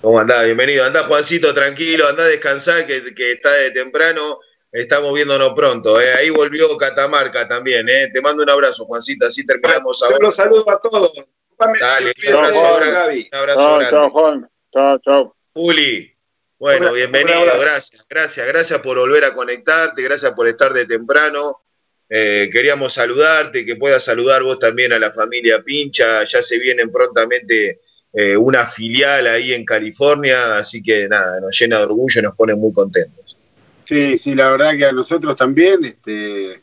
Speaker 1: ¿Cómo andás? Bienvenido. Andá, Juancito, tranquilo, andá a descansar, que, está de temprano. Estamos viéndonos pronto. ¿eh? Ahí volvió Catamarca también. ¿eh? Te mando un abrazo, Juancito. Así terminamos
Speaker 13: ahora. Los saludo a todos.
Speaker 1: Dale, un abrazo, Gaby. Un abrazo
Speaker 10: grande. Chao, Juan. Chao, chao.
Speaker 1: Juli. Bueno, bienvenido, gracias, gracias, gracias por volver a conectarte, gracias por estar de temprano. Eh, queríamos saludarte, que puedas saludar vos también a la familia Pincha, ya se vienen prontamente eh, una filial ahí en California, así que nada, nos llena de orgullo y nos pone muy contentos.
Speaker 14: Sí, sí, la verdad que a nosotros también, este,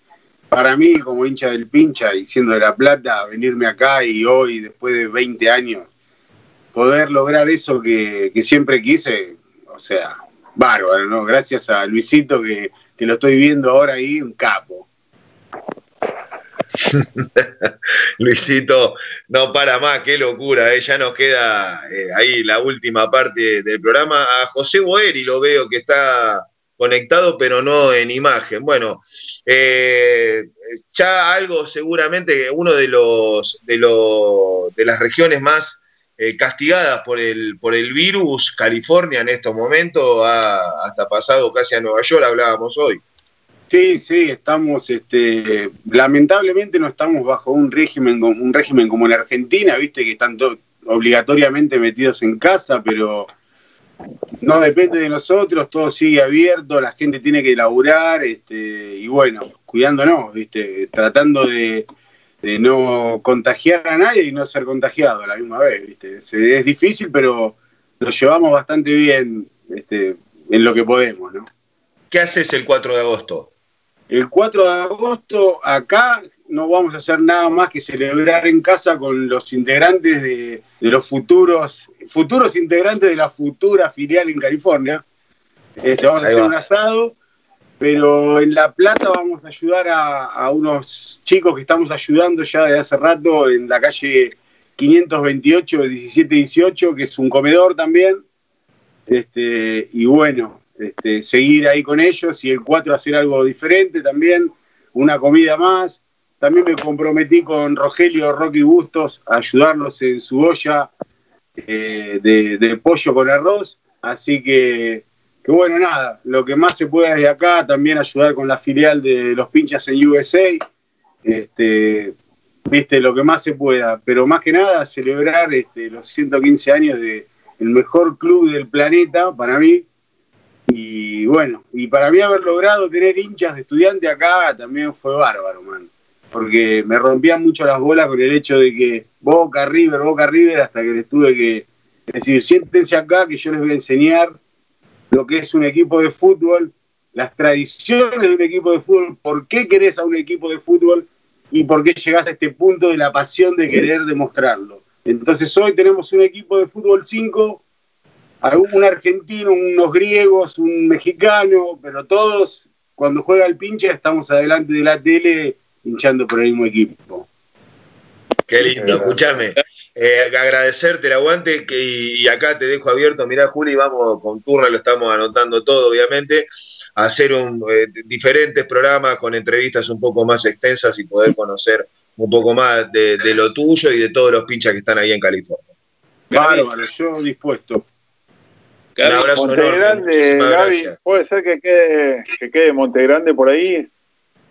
Speaker 14: para mí como hincha del Pincha y siendo de La Plata, venirme acá y hoy, después de 20 años, poder lograr eso que, siempre quise, o sea, bárbaro, ¿no? Gracias a Luisito que, lo estoy viendo ahora ahí, un capo.
Speaker 1: Luisito no para más, qué locura, ¿eh? ya nos queda eh, ahí la última parte del programa. A José Boeri lo veo que está conectado, pero no en imagen. Bueno, eh, ya algo seguramente, uno de los de, los, de las regiones más castigadas por el, por el virus, California en estos momentos, ha hasta pasado casi a Nueva York, hablábamos hoy.
Speaker 14: Sí, sí, estamos, este, lamentablemente no estamos bajo un régimen, un régimen como en Argentina, viste que están obligatoriamente metidos en casa, pero no depende de nosotros, todo sigue abierto, la gente tiene que laburar, este, y bueno, cuidándonos, viste, tratando de, no contagiar a nadie y no ser contagiado a la misma vez, viste. Es difícil, pero lo llevamos bastante bien, este, en lo que podemos, ¿no?
Speaker 1: ¿Qué haces el 4 de agosto?
Speaker 14: El 4 de agosto acá no vamos a hacer nada más que celebrar en casa con los integrantes de, los futuros, futuros integrantes de la futura filial en California. Este, vamos a hacer un asado, pero en La Plata vamos a ayudar a, unos chicos que estamos ayudando ya de hace rato en la calle 528, 1718, que es un comedor también. Este, y bueno, este, seguir ahí con ellos y el 4 hacer algo diferente también, una comida más. También me comprometí con Rogelio Rocky Bustos a ayudarlos en su olla eh, de, pollo con arroz. Así que, bueno, nada, lo que más se pueda desde acá, también ayudar con la filial de los pinchas en USA. Este, viste, lo que más se pueda, pero más que nada celebrar este, los 115 años del mejor club del planeta para mí, y bueno, y para mí haber logrado tener hinchas de estudiante acá también fue bárbaro, man. Porque me rompían mucho las bolas con el hecho de que Boca, River, Boca, River, hasta que les tuve que decir, siéntense acá que yo les voy a enseñar lo que es un equipo de fútbol, las tradiciones de un equipo de fútbol, por qué querés a un equipo de fútbol y por qué llegás a este punto de la pasión de querer demostrarlo. Entonces hoy tenemos un equipo de fútbol 5 un argentino, unos griegos, un mexicano, pero todos, cuando juega el pinche, estamos adelante de la tele hinchando por el mismo equipo.
Speaker 1: Qué lindo, escúchame. Eh, agradecerte el aguante que, y acá te dejo abierto. Mirá, Juli, vamos con turno, lo estamos anotando todo, obviamente, hacer un, eh, diferentes programas con entrevistas un poco más extensas y poder conocer un poco más de, lo tuyo y de todos los pinchas que están ahí en California.
Speaker 14: Bárbaro, yo dispuesto.
Speaker 10: Un abrazo Montegrande, Gaby, puede ser que quede, que quede Montegrande por ahí.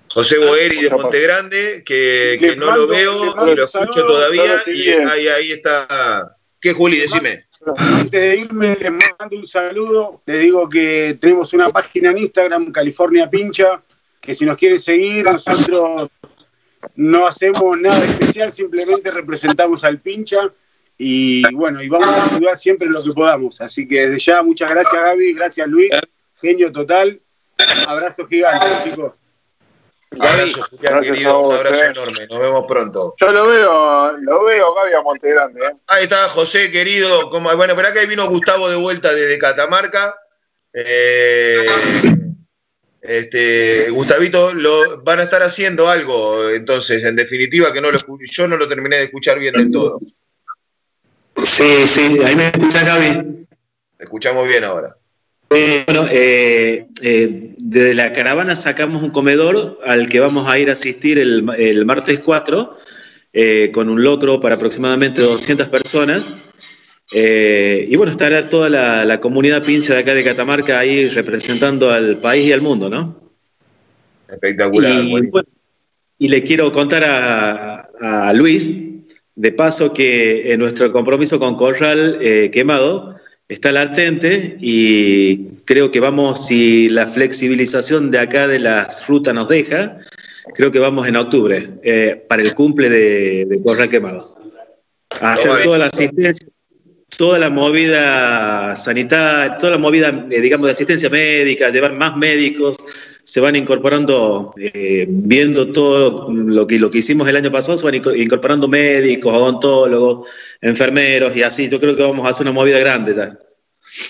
Speaker 1: José Boeri de Montegrande, que, que no lo veo y lo escucho todavía, y ahí, ahí está. ¿Qué, Juli? Decime.
Speaker 14: Antes de irme, les mando un saludo. Les digo que tenemos una página en Instagram, California Pincha, que si nos quieren seguir, nosotros no hacemos nada especial, simplemente representamos al Pincha y bueno, y vamos a ayudar siempre lo que podamos. Así que desde ya, muchas gracias Gaby, gracias Luis, genio total. Abrazo gigante, chicos.
Speaker 1: Abrazo, Julián, querido, un abrazo enorme, nos vemos pronto.
Speaker 10: Yo lo veo, lo veo, Gaby, a Montegrande. ¿eh?
Speaker 1: Ahí está, José, querido. Como, bueno, pero acá vino Gustavo de vuelta desde Catamarca. Eh, este, Gustavito, lo, van a estar haciendo algo, entonces, en definitiva, que no lo, yo no lo terminé de escuchar bien del todo.
Speaker 11: Sí, sí, ahí me escuchas, Gaby.
Speaker 1: escuchamos bien ahora.
Speaker 11: Eh, bueno, eh, eh, desde la caravana sacamos un comedor al que vamos a ir a asistir el, martes 4 con un locro para aproximadamente 200 personas. y bueno, estará toda la, comunidad pincha de acá de Catamarca ahí representando al país y al mundo, ¿no?
Speaker 1: Espectacular.
Speaker 11: Y, le quiero contar a Luis de paso que en nuestro compromiso con Corral eh, Quemado está latente y creo que vamos, si la flexibilización de acá de las frutas nos deja, creo que vamos en octubre, eh, para el cumple de, de Corral Quemado. A hacer toda la asistencia, toda la movida sanitaria, toda la movida, eh, digamos, de asistencia médica, llevar más médicos, se van incorporando, eh, viendo todo lo que, lo que hicimos el año pasado, se van incorporando médicos, odontólogos, enfermeros y así. Yo creo que vamos a hacer una movida grande ya.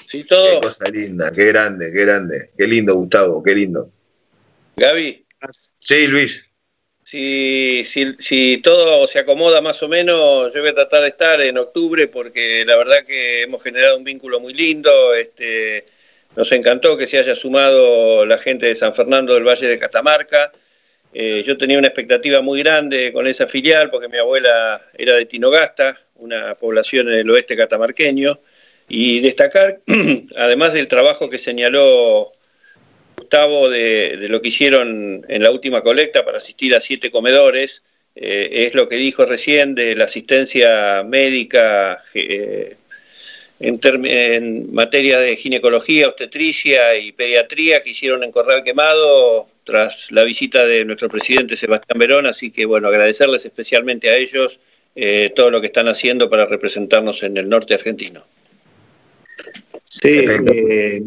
Speaker 1: Sí, todo. Qué cosa linda, qué grande, qué grande. Qué lindo, Gustavo, qué lindo.
Speaker 6: Gaby.
Speaker 1: Sí, Luis.
Speaker 6: Si, si, si, todo se acomoda más o menos, yo voy a tratar de estar en octubre porque la verdad que hemos generado un vínculo muy lindo. Este, nos encantó que se haya sumado la gente de San Fernando del Valle de Catamarca. Eh, yo tenía una expectativa muy grande con esa filial porque mi abuela era de Tinogasta, una población en el oeste catamarqueño. Y destacar, además del trabajo que señaló Gustavo de, lo que hicieron en la última colecta para asistir a siete comedores, eh, es lo que dijo recién de la asistencia médica eh, en, materia de ginecología, obstetricia y pediatría que hicieron en Corral Quemado tras la visita de nuestro presidente Sebastián Verón, así que bueno, agradecerles especialmente a ellos eh, todo lo que están haciendo para representarnos en el norte argentino.
Speaker 11: Sí, eh,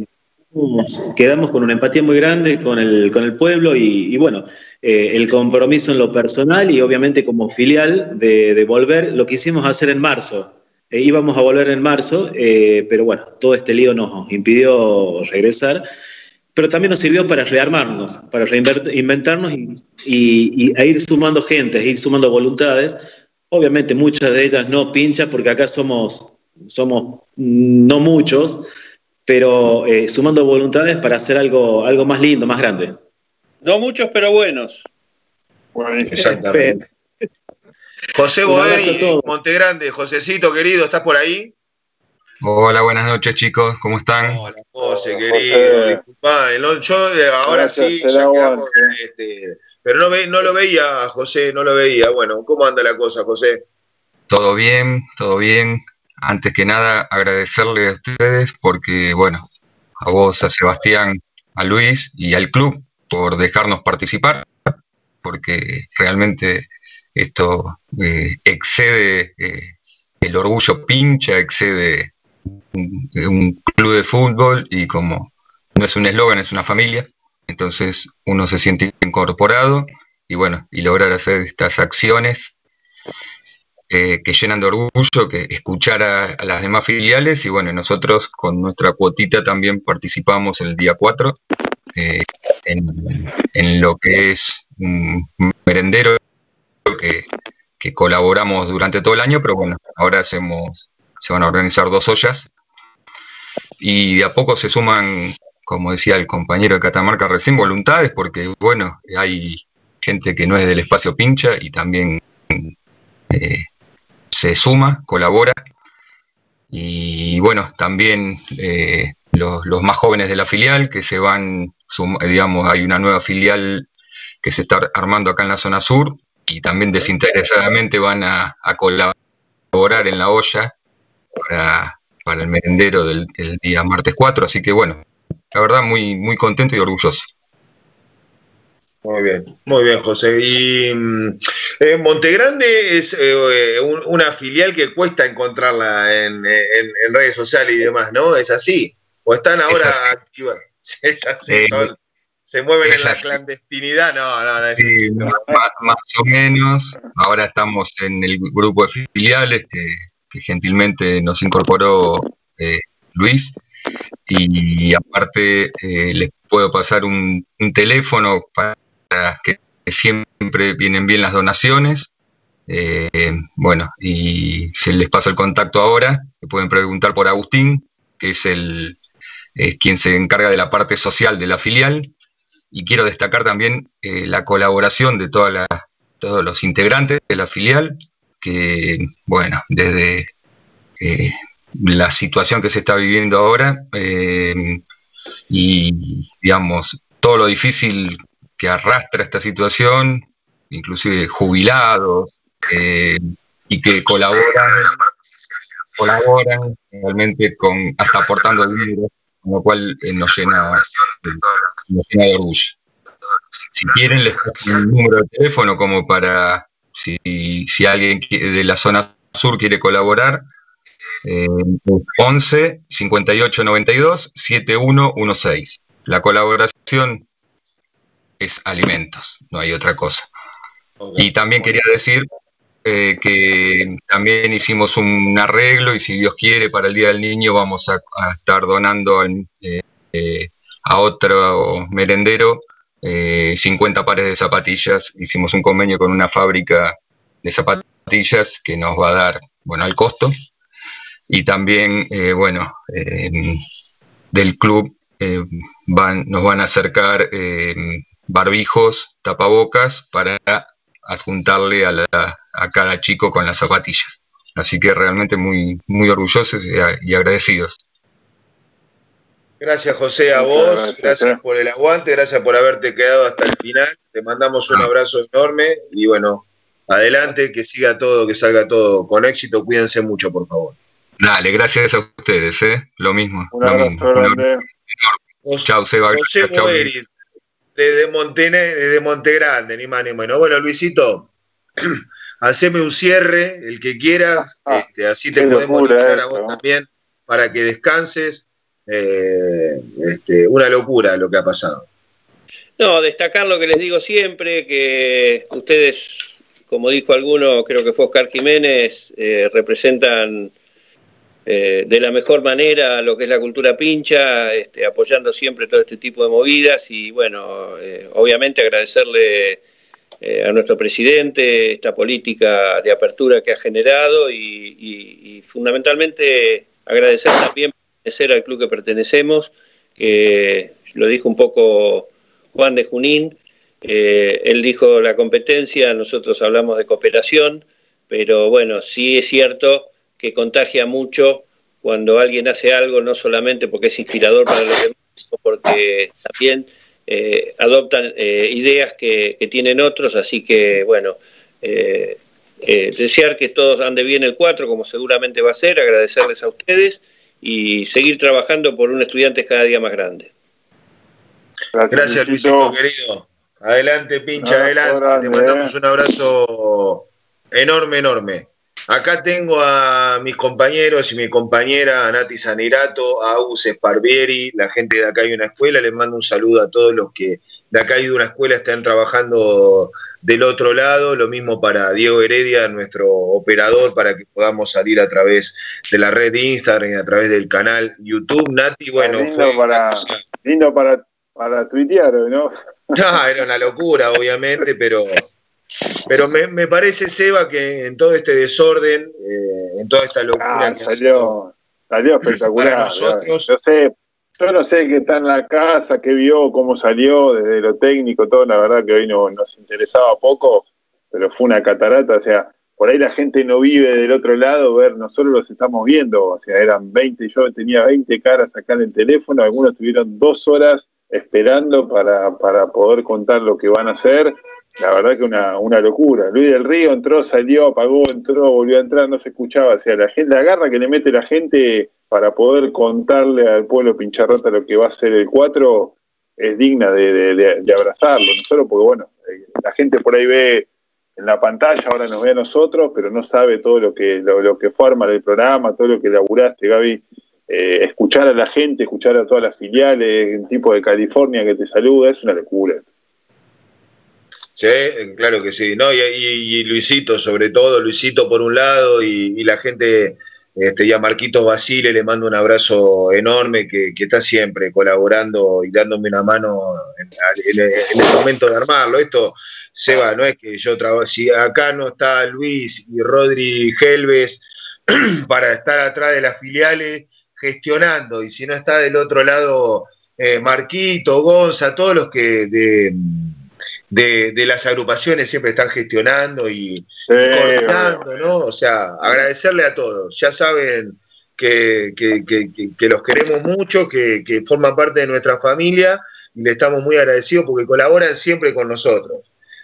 Speaker 11: quedamos con una empatía muy grande con el, con el pueblo y, bueno, eh, el compromiso en lo personal y obviamente como filial de, volver, lo que hicimos hacer en marzo. Eh, íbamos a volver en marzo, pero bueno, todo este lío nos impidió regresar, pero también nos sirvió para rearmarnos, para reinventarnos y, y, e ir sumando gente, ir sumando voluntades. Obviamente muchas de ellas no pinchan porque acá somos somos no muchos, pero eh, sumando voluntades para hacer algo, algo más lindo, más grande.
Speaker 6: No muchos, pero buenos.
Speaker 1: Exactamente. José Monte Montegrande, Josecito querido, ¿estás por ahí?
Speaker 15: Hola, buenas noches chicos, ¿cómo están?
Speaker 1: Hola, José, querido, disculpa, yo eh, ahora sí, ya quedamos, este, pero no, ve, no lo veía, José, no lo veía. Bueno, ¿cómo anda la cosa, José?
Speaker 15: Todo bien, todo bien antes que nada agradecerle a ustedes porque, bueno, a vos, a Sebastián, a Luis y al club por dejarnos participar, porque realmente esto eh, excede eh, el orgullo pincha, excede un, club de fútbol y como no es un eslogan, es una familia, entonces uno se siente incorporado y bueno, y lograr hacer estas acciones eh, que llenan de orgullo, que escuchar a, las demás filiales y bueno, nosotros con nuestra cuotita también participamos el día 4 eh, en, lo que es un merendero que, colaboramos durante todo el año, pero bueno, ahora hacemos, se van a organizar dos ollas y de a poco se suman, como decía el compañero de Catamarca recién, voluntades, porque bueno, hay gente que no es del espacio pincha y también eh, se suma, colabora. Y bueno, también eh, los, más jóvenes de la filial que se van, digamos, hay una nueva filial que se está armando acá en la zona sur y también desinteresadamente van a, colaborar en la olla para, para el merendero del, del, día martes 4. Así que bueno, la verdad muy, muy contento y orgulloso.
Speaker 1: Muy bien, muy bien, José. Y mm, eh, Montegrande es eh, una filial que cuesta encontrarla en, redes sociales y demás, ¿no? ¿Es así? ¿O están ahora activas? Es así, eh, se mueven en la clandestinidad, no, no, no es sí,
Speaker 15: más, o menos. Ahora estamos en el grupo de filiales que, gentilmente nos incorporó Luis. Y, aparte les puedo pasar un teléfono para que siempre vienen bien las donaciones. Eh, bueno, y se les pasa el contacto ahora, pueden preguntar por Agustín, que es el quien se encarga de la parte social de la filial. Y quiero destacar también eh, la colaboración de todos los integrantes de la filial, que, bueno, desde eh, la situación que se está viviendo ahora y, digamos, todo lo difícil que arrastra esta situación, inclusive jubilados, eh, y que colaboran, colaboran realmente con, hasta aportando dinero, con lo cual eh, nos, llena, nos llena de orgullo. Si quieren, les pongo un número de teléfono como para si, si alguien de la zona sur quiere colaborar. 11 58 92 7116. La colaboración es alimentos, no hay otra cosa. Y también quería decir eh, que también hicimos un arreglo y si Dios quiere para el Día del Niño vamos a, estar donando eh, eh, a otro merendero 50 pares de zapatillas. Hicimos un convenio con una fábrica de zapatillas que nos va a dar, bueno, al costo. Y también, bueno, del club van, nos van a acercar barbijos, tapabocas para adjuntarle a, a cada chico con las zapatillas. Así que realmente muy, muy orgullosos y, agradecidos.
Speaker 1: Gracias José a vos, gracias, eh. por el aguante, gracias por haberte quedado hasta el final. Te mandamos un abrazo enorme y bueno, adelante, que siga todo, que salga todo con éxito. Cuídense mucho, por favor.
Speaker 15: Dale, gracias a ustedes, ¿eh? Lo mismo.
Speaker 10: Un abrazo grande.
Speaker 1: Chao, Seba. José desde, Montene, desde Montegrande, ni más ni menos. Bueno, Luisito, haceme un cierre, el que quieras, ah, este, así te podemos dejar a vos también para que descanses. Eh, este, una locura lo que ha pasado.
Speaker 6: No, destacar lo que les digo siempre, que ustedes, como dijo alguno, creo que fue Oscar Jiménez, eh, representan eh, de la mejor manera lo que es la cultura pincha, este, apoyando siempre todo este tipo de movidas y bueno, eh, obviamente agradecerle eh, a nuestro presidente esta política de apertura que ha generado y, fundamentalmente agradecer también pertenecer al club que pertenecemos, que lo dijo un poco Juan de Junín, él dijo la competencia, nosotros hablamos de cooperación, pero bueno, sí es cierto que contagia mucho cuando alguien hace algo, no solamente porque es inspirador para los demás, sino porque también eh, adoptan eh, ideas que, tienen otros, así que bueno, eh, desear que todos ande bien el 4, como seguramente va a ser, agradecerles a ustedes y seguir trabajando por un estudiante cada día más grande.
Speaker 1: Gracias, Luisito, querido. Adelante, pincha, adelante. Te mandamos un abrazo enorme, enorme. Acá tengo a mis compañeros y mi compañera, a Nati Sanirato, a Agus Sparvieri, la gente de acá hay una escuela. Les mando un saludo a todos los que de acá hay una escuela están trabajando del otro lado. Lo mismo para Diego Heredia, nuestro operador, para que podamos salir a través de la red de Instagram y a través del canal YouTube. Nati, bueno,
Speaker 10: lindo fue para, lindo para, para tuitear, ¿no?
Speaker 1: No, era una locura, obviamente, pero pero me, parece, Seba, que en todo este desorden, eh, en toda esta locura
Speaker 10: ah, salió, salió espectacular. Yo, sé, yo no sé qué está en la casa, qué vio, cómo salió, desde lo técnico, todo, la verdad que hoy no, nos interesaba poco, pero fue una catarata, o sea, por ahí la gente no vive del otro lado, ver, nosotros los estamos viendo, o sea, eran 20, yo tenía 20 caras acá en el teléfono, algunos tuvieron dos horas esperando para, para poder contar lo que van a hacer la verdad que una, una locura. Luis del Río entró, salió, apagó, entró, volvió a entrar, no se escuchaba. O sea, la, gente, la garra que le mete la gente para poder contarle al pueblo pincharrota lo que va a ser el 4 es digna de, de, abrazarlo. No solo porque, bueno, eh, la gente por ahí ve en la pantalla, ahora nos ve a nosotros, pero no sabe todo lo que, lo, que forma el programa, todo lo que laburaste, Gaby. Eh, escuchar a la gente, escuchar a todas las filiales, un tipo de California que te saluda, es una locura.
Speaker 1: Sí, claro que sí. No, y, Luisito, sobre todo, Luisito por un lado, y, la gente, este, ya Marquito Basile, le mando un abrazo enorme, que, está siempre colaborando y dándome una mano en, el momento de armarlo. Esto, Seba, no es que yo trabajo, si acá no está Luis y Rodri Helves para estar atrás de las filiales gestionando, y si no está del otro lado eh, Marquito, Gonza, todos los que de de, las agrupaciones siempre están gestionando y, coordinando, ¿no? O sea, agradecerle a todos. Ya saben que, los queremos mucho, que, forman parte de nuestra familia y le estamos muy agradecidos porque colaboran siempre con nosotros.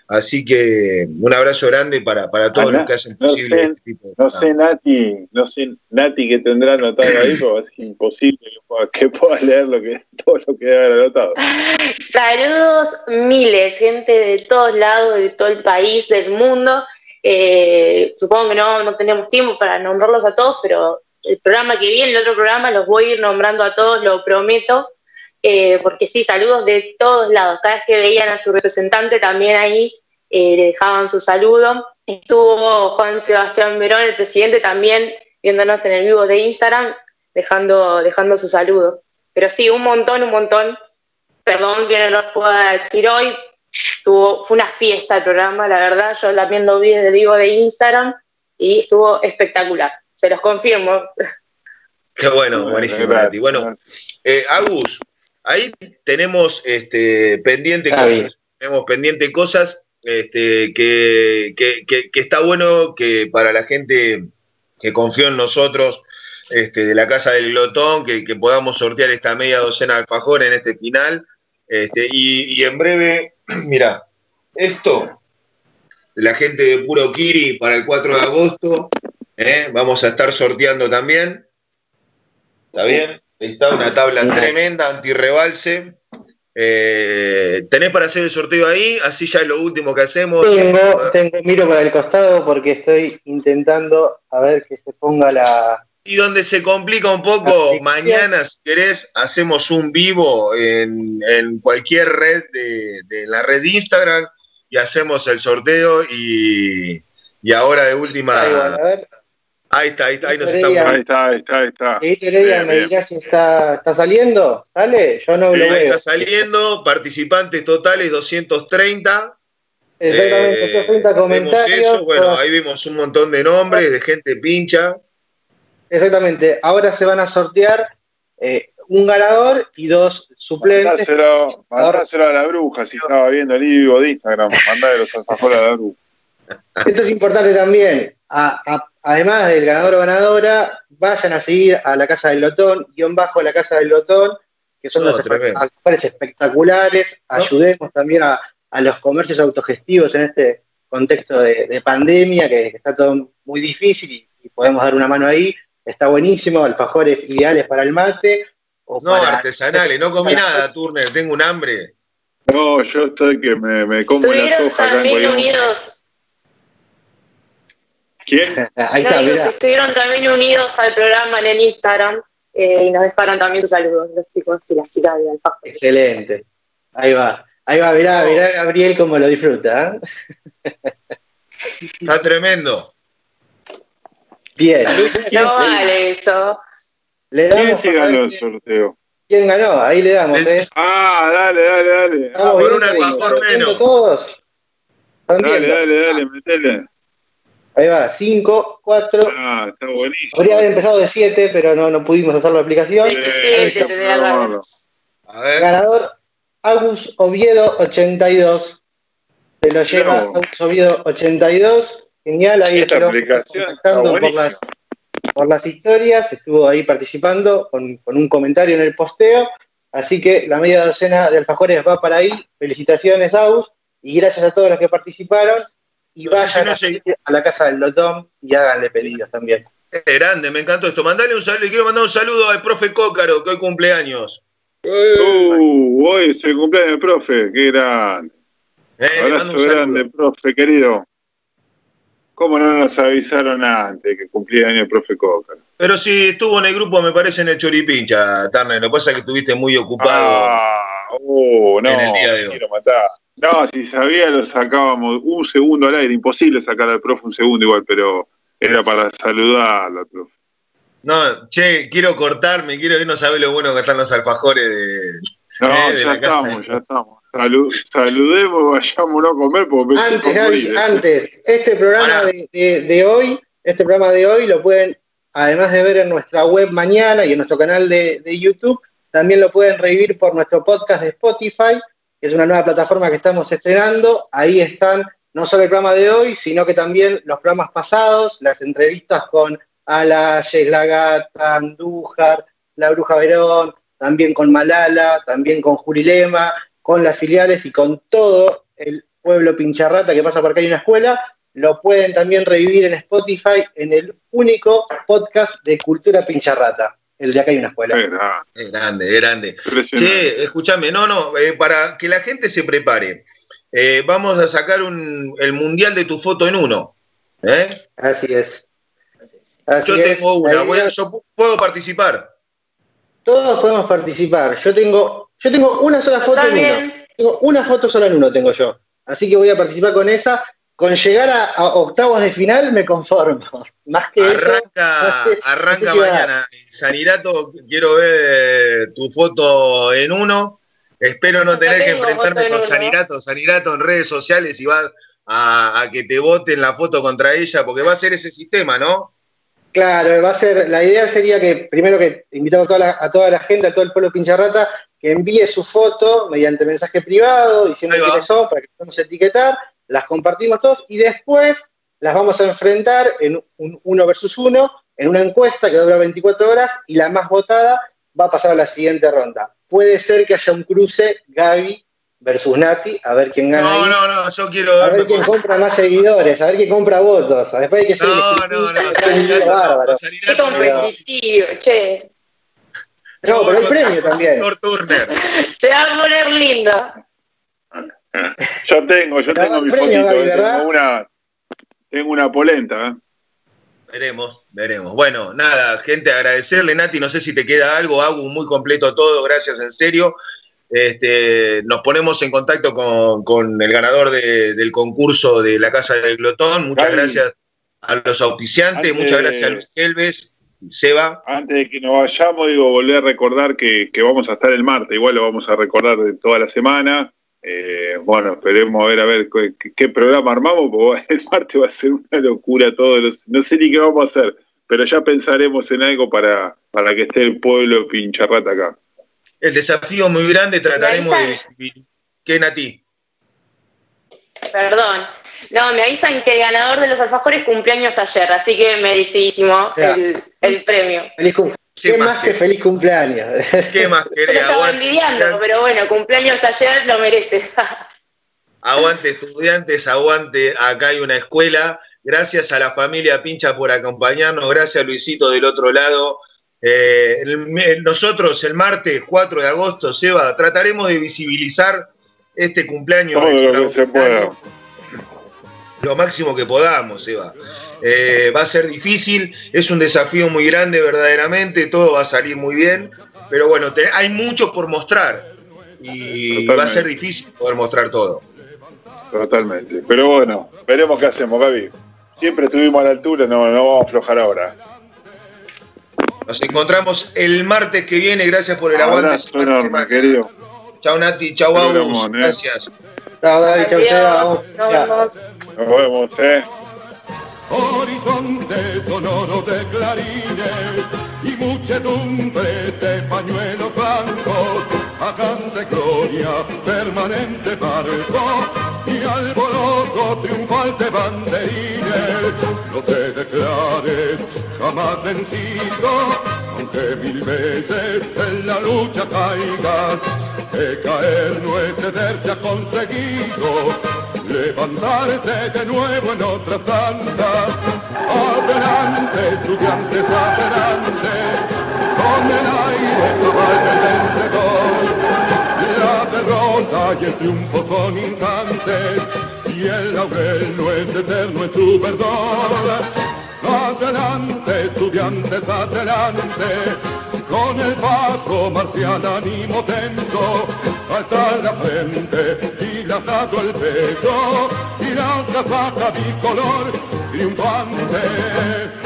Speaker 1: Así que un abrazo grande para, para todos los que hacen posible
Speaker 10: este tipo de No sé, Nati, no sé, Nati, que tendrá anotado ahí, porque es imposible que pueda, leer lo que, todo lo que debe haber anotado.
Speaker 16: Saludos miles, gente de todos lados, de todo el país, del mundo. Eh, supongo que no, no tenemos tiempo para nombrarlos a todos, pero el programa que viene, el otro programa, los voy a ir nombrando a todos, lo prometo. Eh, porque sí, saludos de todos lados. Cada vez que veían a su representante también ahí eh, le dejaban su saludo. Estuvo Juan Sebastián Verón, el presidente, también viéndonos en el vivo de Instagram, dejando, dejando su saludo. Pero sí, un montón, un montón. Perdón que no lo pueda decir hoy. Estuvo, fue una fiesta el programa, la verdad. Yo también lo vi en el vivo de Instagram y estuvo espectacular. Se los confirmo.
Speaker 1: Qué bueno, buenísimo, Bueno, eh, Agus, Ahí tenemos este, pendiente cosas. Tenemos pendiente cosas este, que, está bueno que para la gente que confió en nosotros este, de la Casa del Glotón, que, podamos sortear esta media docena de alfajor en este final. Este, y, en breve, mira, esto, la gente de Puro Kiri para el 4 de agosto, ¿eh? vamos a estar sorteando también. ¿Está bien? Está una tabla tremenda, anti-rebalse. Eh, ¿Tenés para hacer el sorteo ahí? Así ya es lo último que hacemos.
Speaker 17: Tengo, tengo, miro para el costado porque estoy intentando a ver que se ponga la.
Speaker 1: Y donde se complica un poco, mañana, si querés, hacemos un vivo en, cualquier red de, la red de Instagram y hacemos el sorteo y, y ahora de última. a ver. Ahí está, ahí está, ahí nos estamos.
Speaker 10: Ahí está, ahí está, ahí está.
Speaker 17: Heredia, me dirás si está, está saliendo. ¿Sale? Yo no lo veo.
Speaker 1: Está saliendo, participantes totales 230.
Speaker 17: Exactamente, 230 eh, comentarios.
Speaker 1: Bueno, ahí vimos un montón de nombres, de gente pincha.
Speaker 17: Exactamente, ahora se van a sortear eh, un ganador y dos suplentes.
Speaker 10: Mandáselo, a la bruja, si estaba viendo el vivo de Instagram, mandale los alfajores a la bruja.
Speaker 17: Esto es importante también. A, a además del ganador o ganadora, vayan a seguir a la Casa del Lotón, guion bajo a la Casa del Lotón, que son los alfajores espectaculares. Ayudemos también a, los comercios autogestivos en este contexto de, pandemia, que, está todo muy difícil y, podemos dar una mano ahí. Está buenísimo, alfajores ideales para el mate.
Speaker 1: no, artesanales, no comí nada, Turner, tengo un hambre.
Speaker 10: No, yo estoy que me, me como la soja acá en
Speaker 16: unidos
Speaker 10: ¿Quién?
Speaker 16: Ahí está, estuvieron también unidos al programa en el Instagram eh, y nos dejaron también sus saludos, los chicos y las chicas de Alfa.
Speaker 17: Excelente. Ahí va. Ahí va, mirá, mirá Gabriel cómo lo disfruta.
Speaker 1: ¿eh? Está tremendo.
Speaker 17: Bien.
Speaker 16: No vale eso.
Speaker 10: Le ¿Quién se ganó el sorteo?
Speaker 17: ¿Quién ganó? Ahí le damos, ¿eh?
Speaker 10: Ah, dale, dale, dale.
Speaker 1: por un alfajor menos.
Speaker 17: Todos.
Speaker 10: Dale, dale, dale, metele.
Speaker 17: Ahí va, 5, 4.
Speaker 10: Ah, está buenísimo.
Speaker 17: Podría haber empezado de 7, pero no, no pudimos hacer la aplicación.
Speaker 16: 7, te
Speaker 17: A ver. Ganador, Agus Oviedo 82. Se lo lleva Agus Oviedo 82. Genial, ahí
Speaker 10: Esta contactando
Speaker 17: por las, por las historias. Estuvo ahí participando con, con un comentario en el posteo. Así que la media docena de alfajores va para ahí. Felicitaciones, Agus. Y gracias a todos los que participaron y vayan a, la casa del Lotón y háganle pedidos también.
Speaker 1: grande, me encantó esto. Mandale un saludo, y quiero mandar un saludo al profe Cócaro, que hoy cumpleaños.
Speaker 10: Uh, hoy es el cumpleaños del profe, qué grande. Eh, Abrazo grande, profe, querido. ¿Cómo no nos avisaron antes que cumplía año el profe Cócaro?
Speaker 1: Pero si estuvo en el grupo, me parece, en el Choripincha, Tarner. Lo que pasa es que estuviste muy ocupado
Speaker 10: ah, uh, no, en el día de hoy. Quiero matar. No, si sabía lo sacábamos un segundo al aire, imposible sacar al profe un segundo igual, pero era para saludarlo al profe.
Speaker 1: No, che, quiero cortarme, quiero ir, no sabe lo bueno que están los alfajores de.
Speaker 10: No, eh, ya estamos, ya estamos. saludemos, vayámonos a comer porque
Speaker 17: antes, ¿eh? antes, este programa de, hoy, este programa de hoy lo pueden, además de ver en nuestra web mañana y en nuestro canal de, de YouTube, también lo pueden revivir por nuestro podcast de Spotify es una nueva plataforma que estamos estrenando. Ahí están no solo el programa de hoy, sino que también los programas pasados, las entrevistas con Ala, La Gata, Andújar, La Bruja Verón, también con Malala, también con Jurilema, con las filiales y con todo el Pueblo Pincharrata, que pasa por acá hay una escuela, lo pueden también revivir en Spotify en el único podcast de Cultura Pincharrata. El de acá hay una escuela.
Speaker 1: Es grande, es grande. Che, escúchame, no, no, eh, para que la gente se prepare, eh, vamos a sacar el mundial de tu foto en uno. ¿eh?
Speaker 17: Así es.
Speaker 1: yo tengo una, yo puedo participar.
Speaker 17: Todos podemos participar. Yo tengo, yo tengo una sola foto en uno. Tengo una foto sola en uno tengo yo. Así que voy a participar con esa. Con llegar a, octavos de final me conformo. Más que
Speaker 1: arranca, arranca mañana. Sanirato, quiero ver tu foto en uno. Espero no tener que enfrentarme con Sanirato, Sanirato en redes sociales y va a, que te voten la foto contra ella, porque va a ser ese sistema, ¿no?
Speaker 17: Claro, va a ser, la idea sería que primero que invitamos a toda la, a toda la gente, a todo el pueblo pincharrata, que envíe su foto mediante mensaje privado, diciendo quiénes son, para que podamos etiquetar, las compartimos todos y después las vamos a enfrentar en un uno versus uno, en una encuesta que dura 24 horas y la más votada va a pasar a la siguiente ronda. Puede ser que haya un cruce Gaby versus Nati, a ver quién gana.
Speaker 1: No, no, no, yo quiero
Speaker 17: A ver quién compra más seguidores, a ver quién compra votos. Después hay que ser. No, no, no,
Speaker 16: bárbaro. Qué competitivo, che.
Speaker 17: No, pero el premio también.
Speaker 16: Se va a poner lindo.
Speaker 10: Yo tengo, yo tengo mi fotito, eh, tengo una, tengo una polenta, ¿eh?
Speaker 1: Veremos, veremos. Bueno, nada, gente, agradecerle, Nati. No sé si te queda algo, hago muy completo todo, gracias, en serio. Este, nos ponemos en contacto con, el ganador del concurso de la Casa del Glotón. Muchas gracias a los auspiciantes, muchas gracias a Luis Elves, Seba.
Speaker 10: Antes de que nos vayamos, digo, volver a recordar que, vamos a estar el martes, igual lo vamos a recordar de toda la semana. Eh, bueno, esperemos a ver a ver qué, programa armamos, porque el martes va a ser una locura todo. no sé ni qué vamos a hacer, pero ya pensaremos en algo para, para que esté el pueblo pincharrata acá
Speaker 1: el desafío muy grande, trataremos de visibilizar. ¿Qué, Nati?
Speaker 16: Perdón. No, me avisan que el ganador de los alfajores cumpleaños ayer, así que merecidísimo el, el, premio.
Speaker 17: Feliz cumpleaños. ¿Qué, más que feliz cumpleaños?
Speaker 1: ¿Qué más querés?
Speaker 16: Yo estaba envidiando, pero bueno, cumpleaños ayer lo merece.
Speaker 1: aguante estudiantes, aguante, acá hay una escuela. Gracias a la familia Pincha por acompañarnos, gracias a Luisito del otro lado. Eh, nosotros el martes 4 de agosto, Seba, trataremos de visibilizar este cumpleaños. lo máximo que podamos, Seba. Eh, va a ser difícil, es un desafío muy grande verdaderamente, todo va a salir muy bien, pero bueno, hay mucho por mostrar y va a ser difícil poder mostrar todo.
Speaker 10: Totalmente, pero bueno, veremos qué hacemos, Gaby. Siempre estuvimos a la altura, no, no vamos a aflojar ahora.
Speaker 1: Nos encontramos el martes que viene. Gracias por el aguante.
Speaker 10: enorme, querido.
Speaker 1: Chao Nati, chao Agus. ¿eh? Gracias.
Speaker 17: Chao David, chao.
Speaker 16: Nos vemos.
Speaker 10: Nos vemos, eh.
Speaker 18: Horizonte sonoro de clarines y muchedumbre de pañuelos blancos, de gloria permanente barco y alboroto triunfal de banderines. No te declares jamás vencido, aunque mil veces en la lucha caigas, que caer no es ceder, ha conseguido, levantarte de nuevo en otras tantas. Adelante, estudiantes, adelante, con el aire cabal entre dos. La derrota y el triunfo son instantes, y el laurel no es eterno en su verdor. Adelante, estudiantes, adelante, con el paso marcial ánimo tenso, alta la frente, dilatado el pecho, y la casaca bicolor triunfante.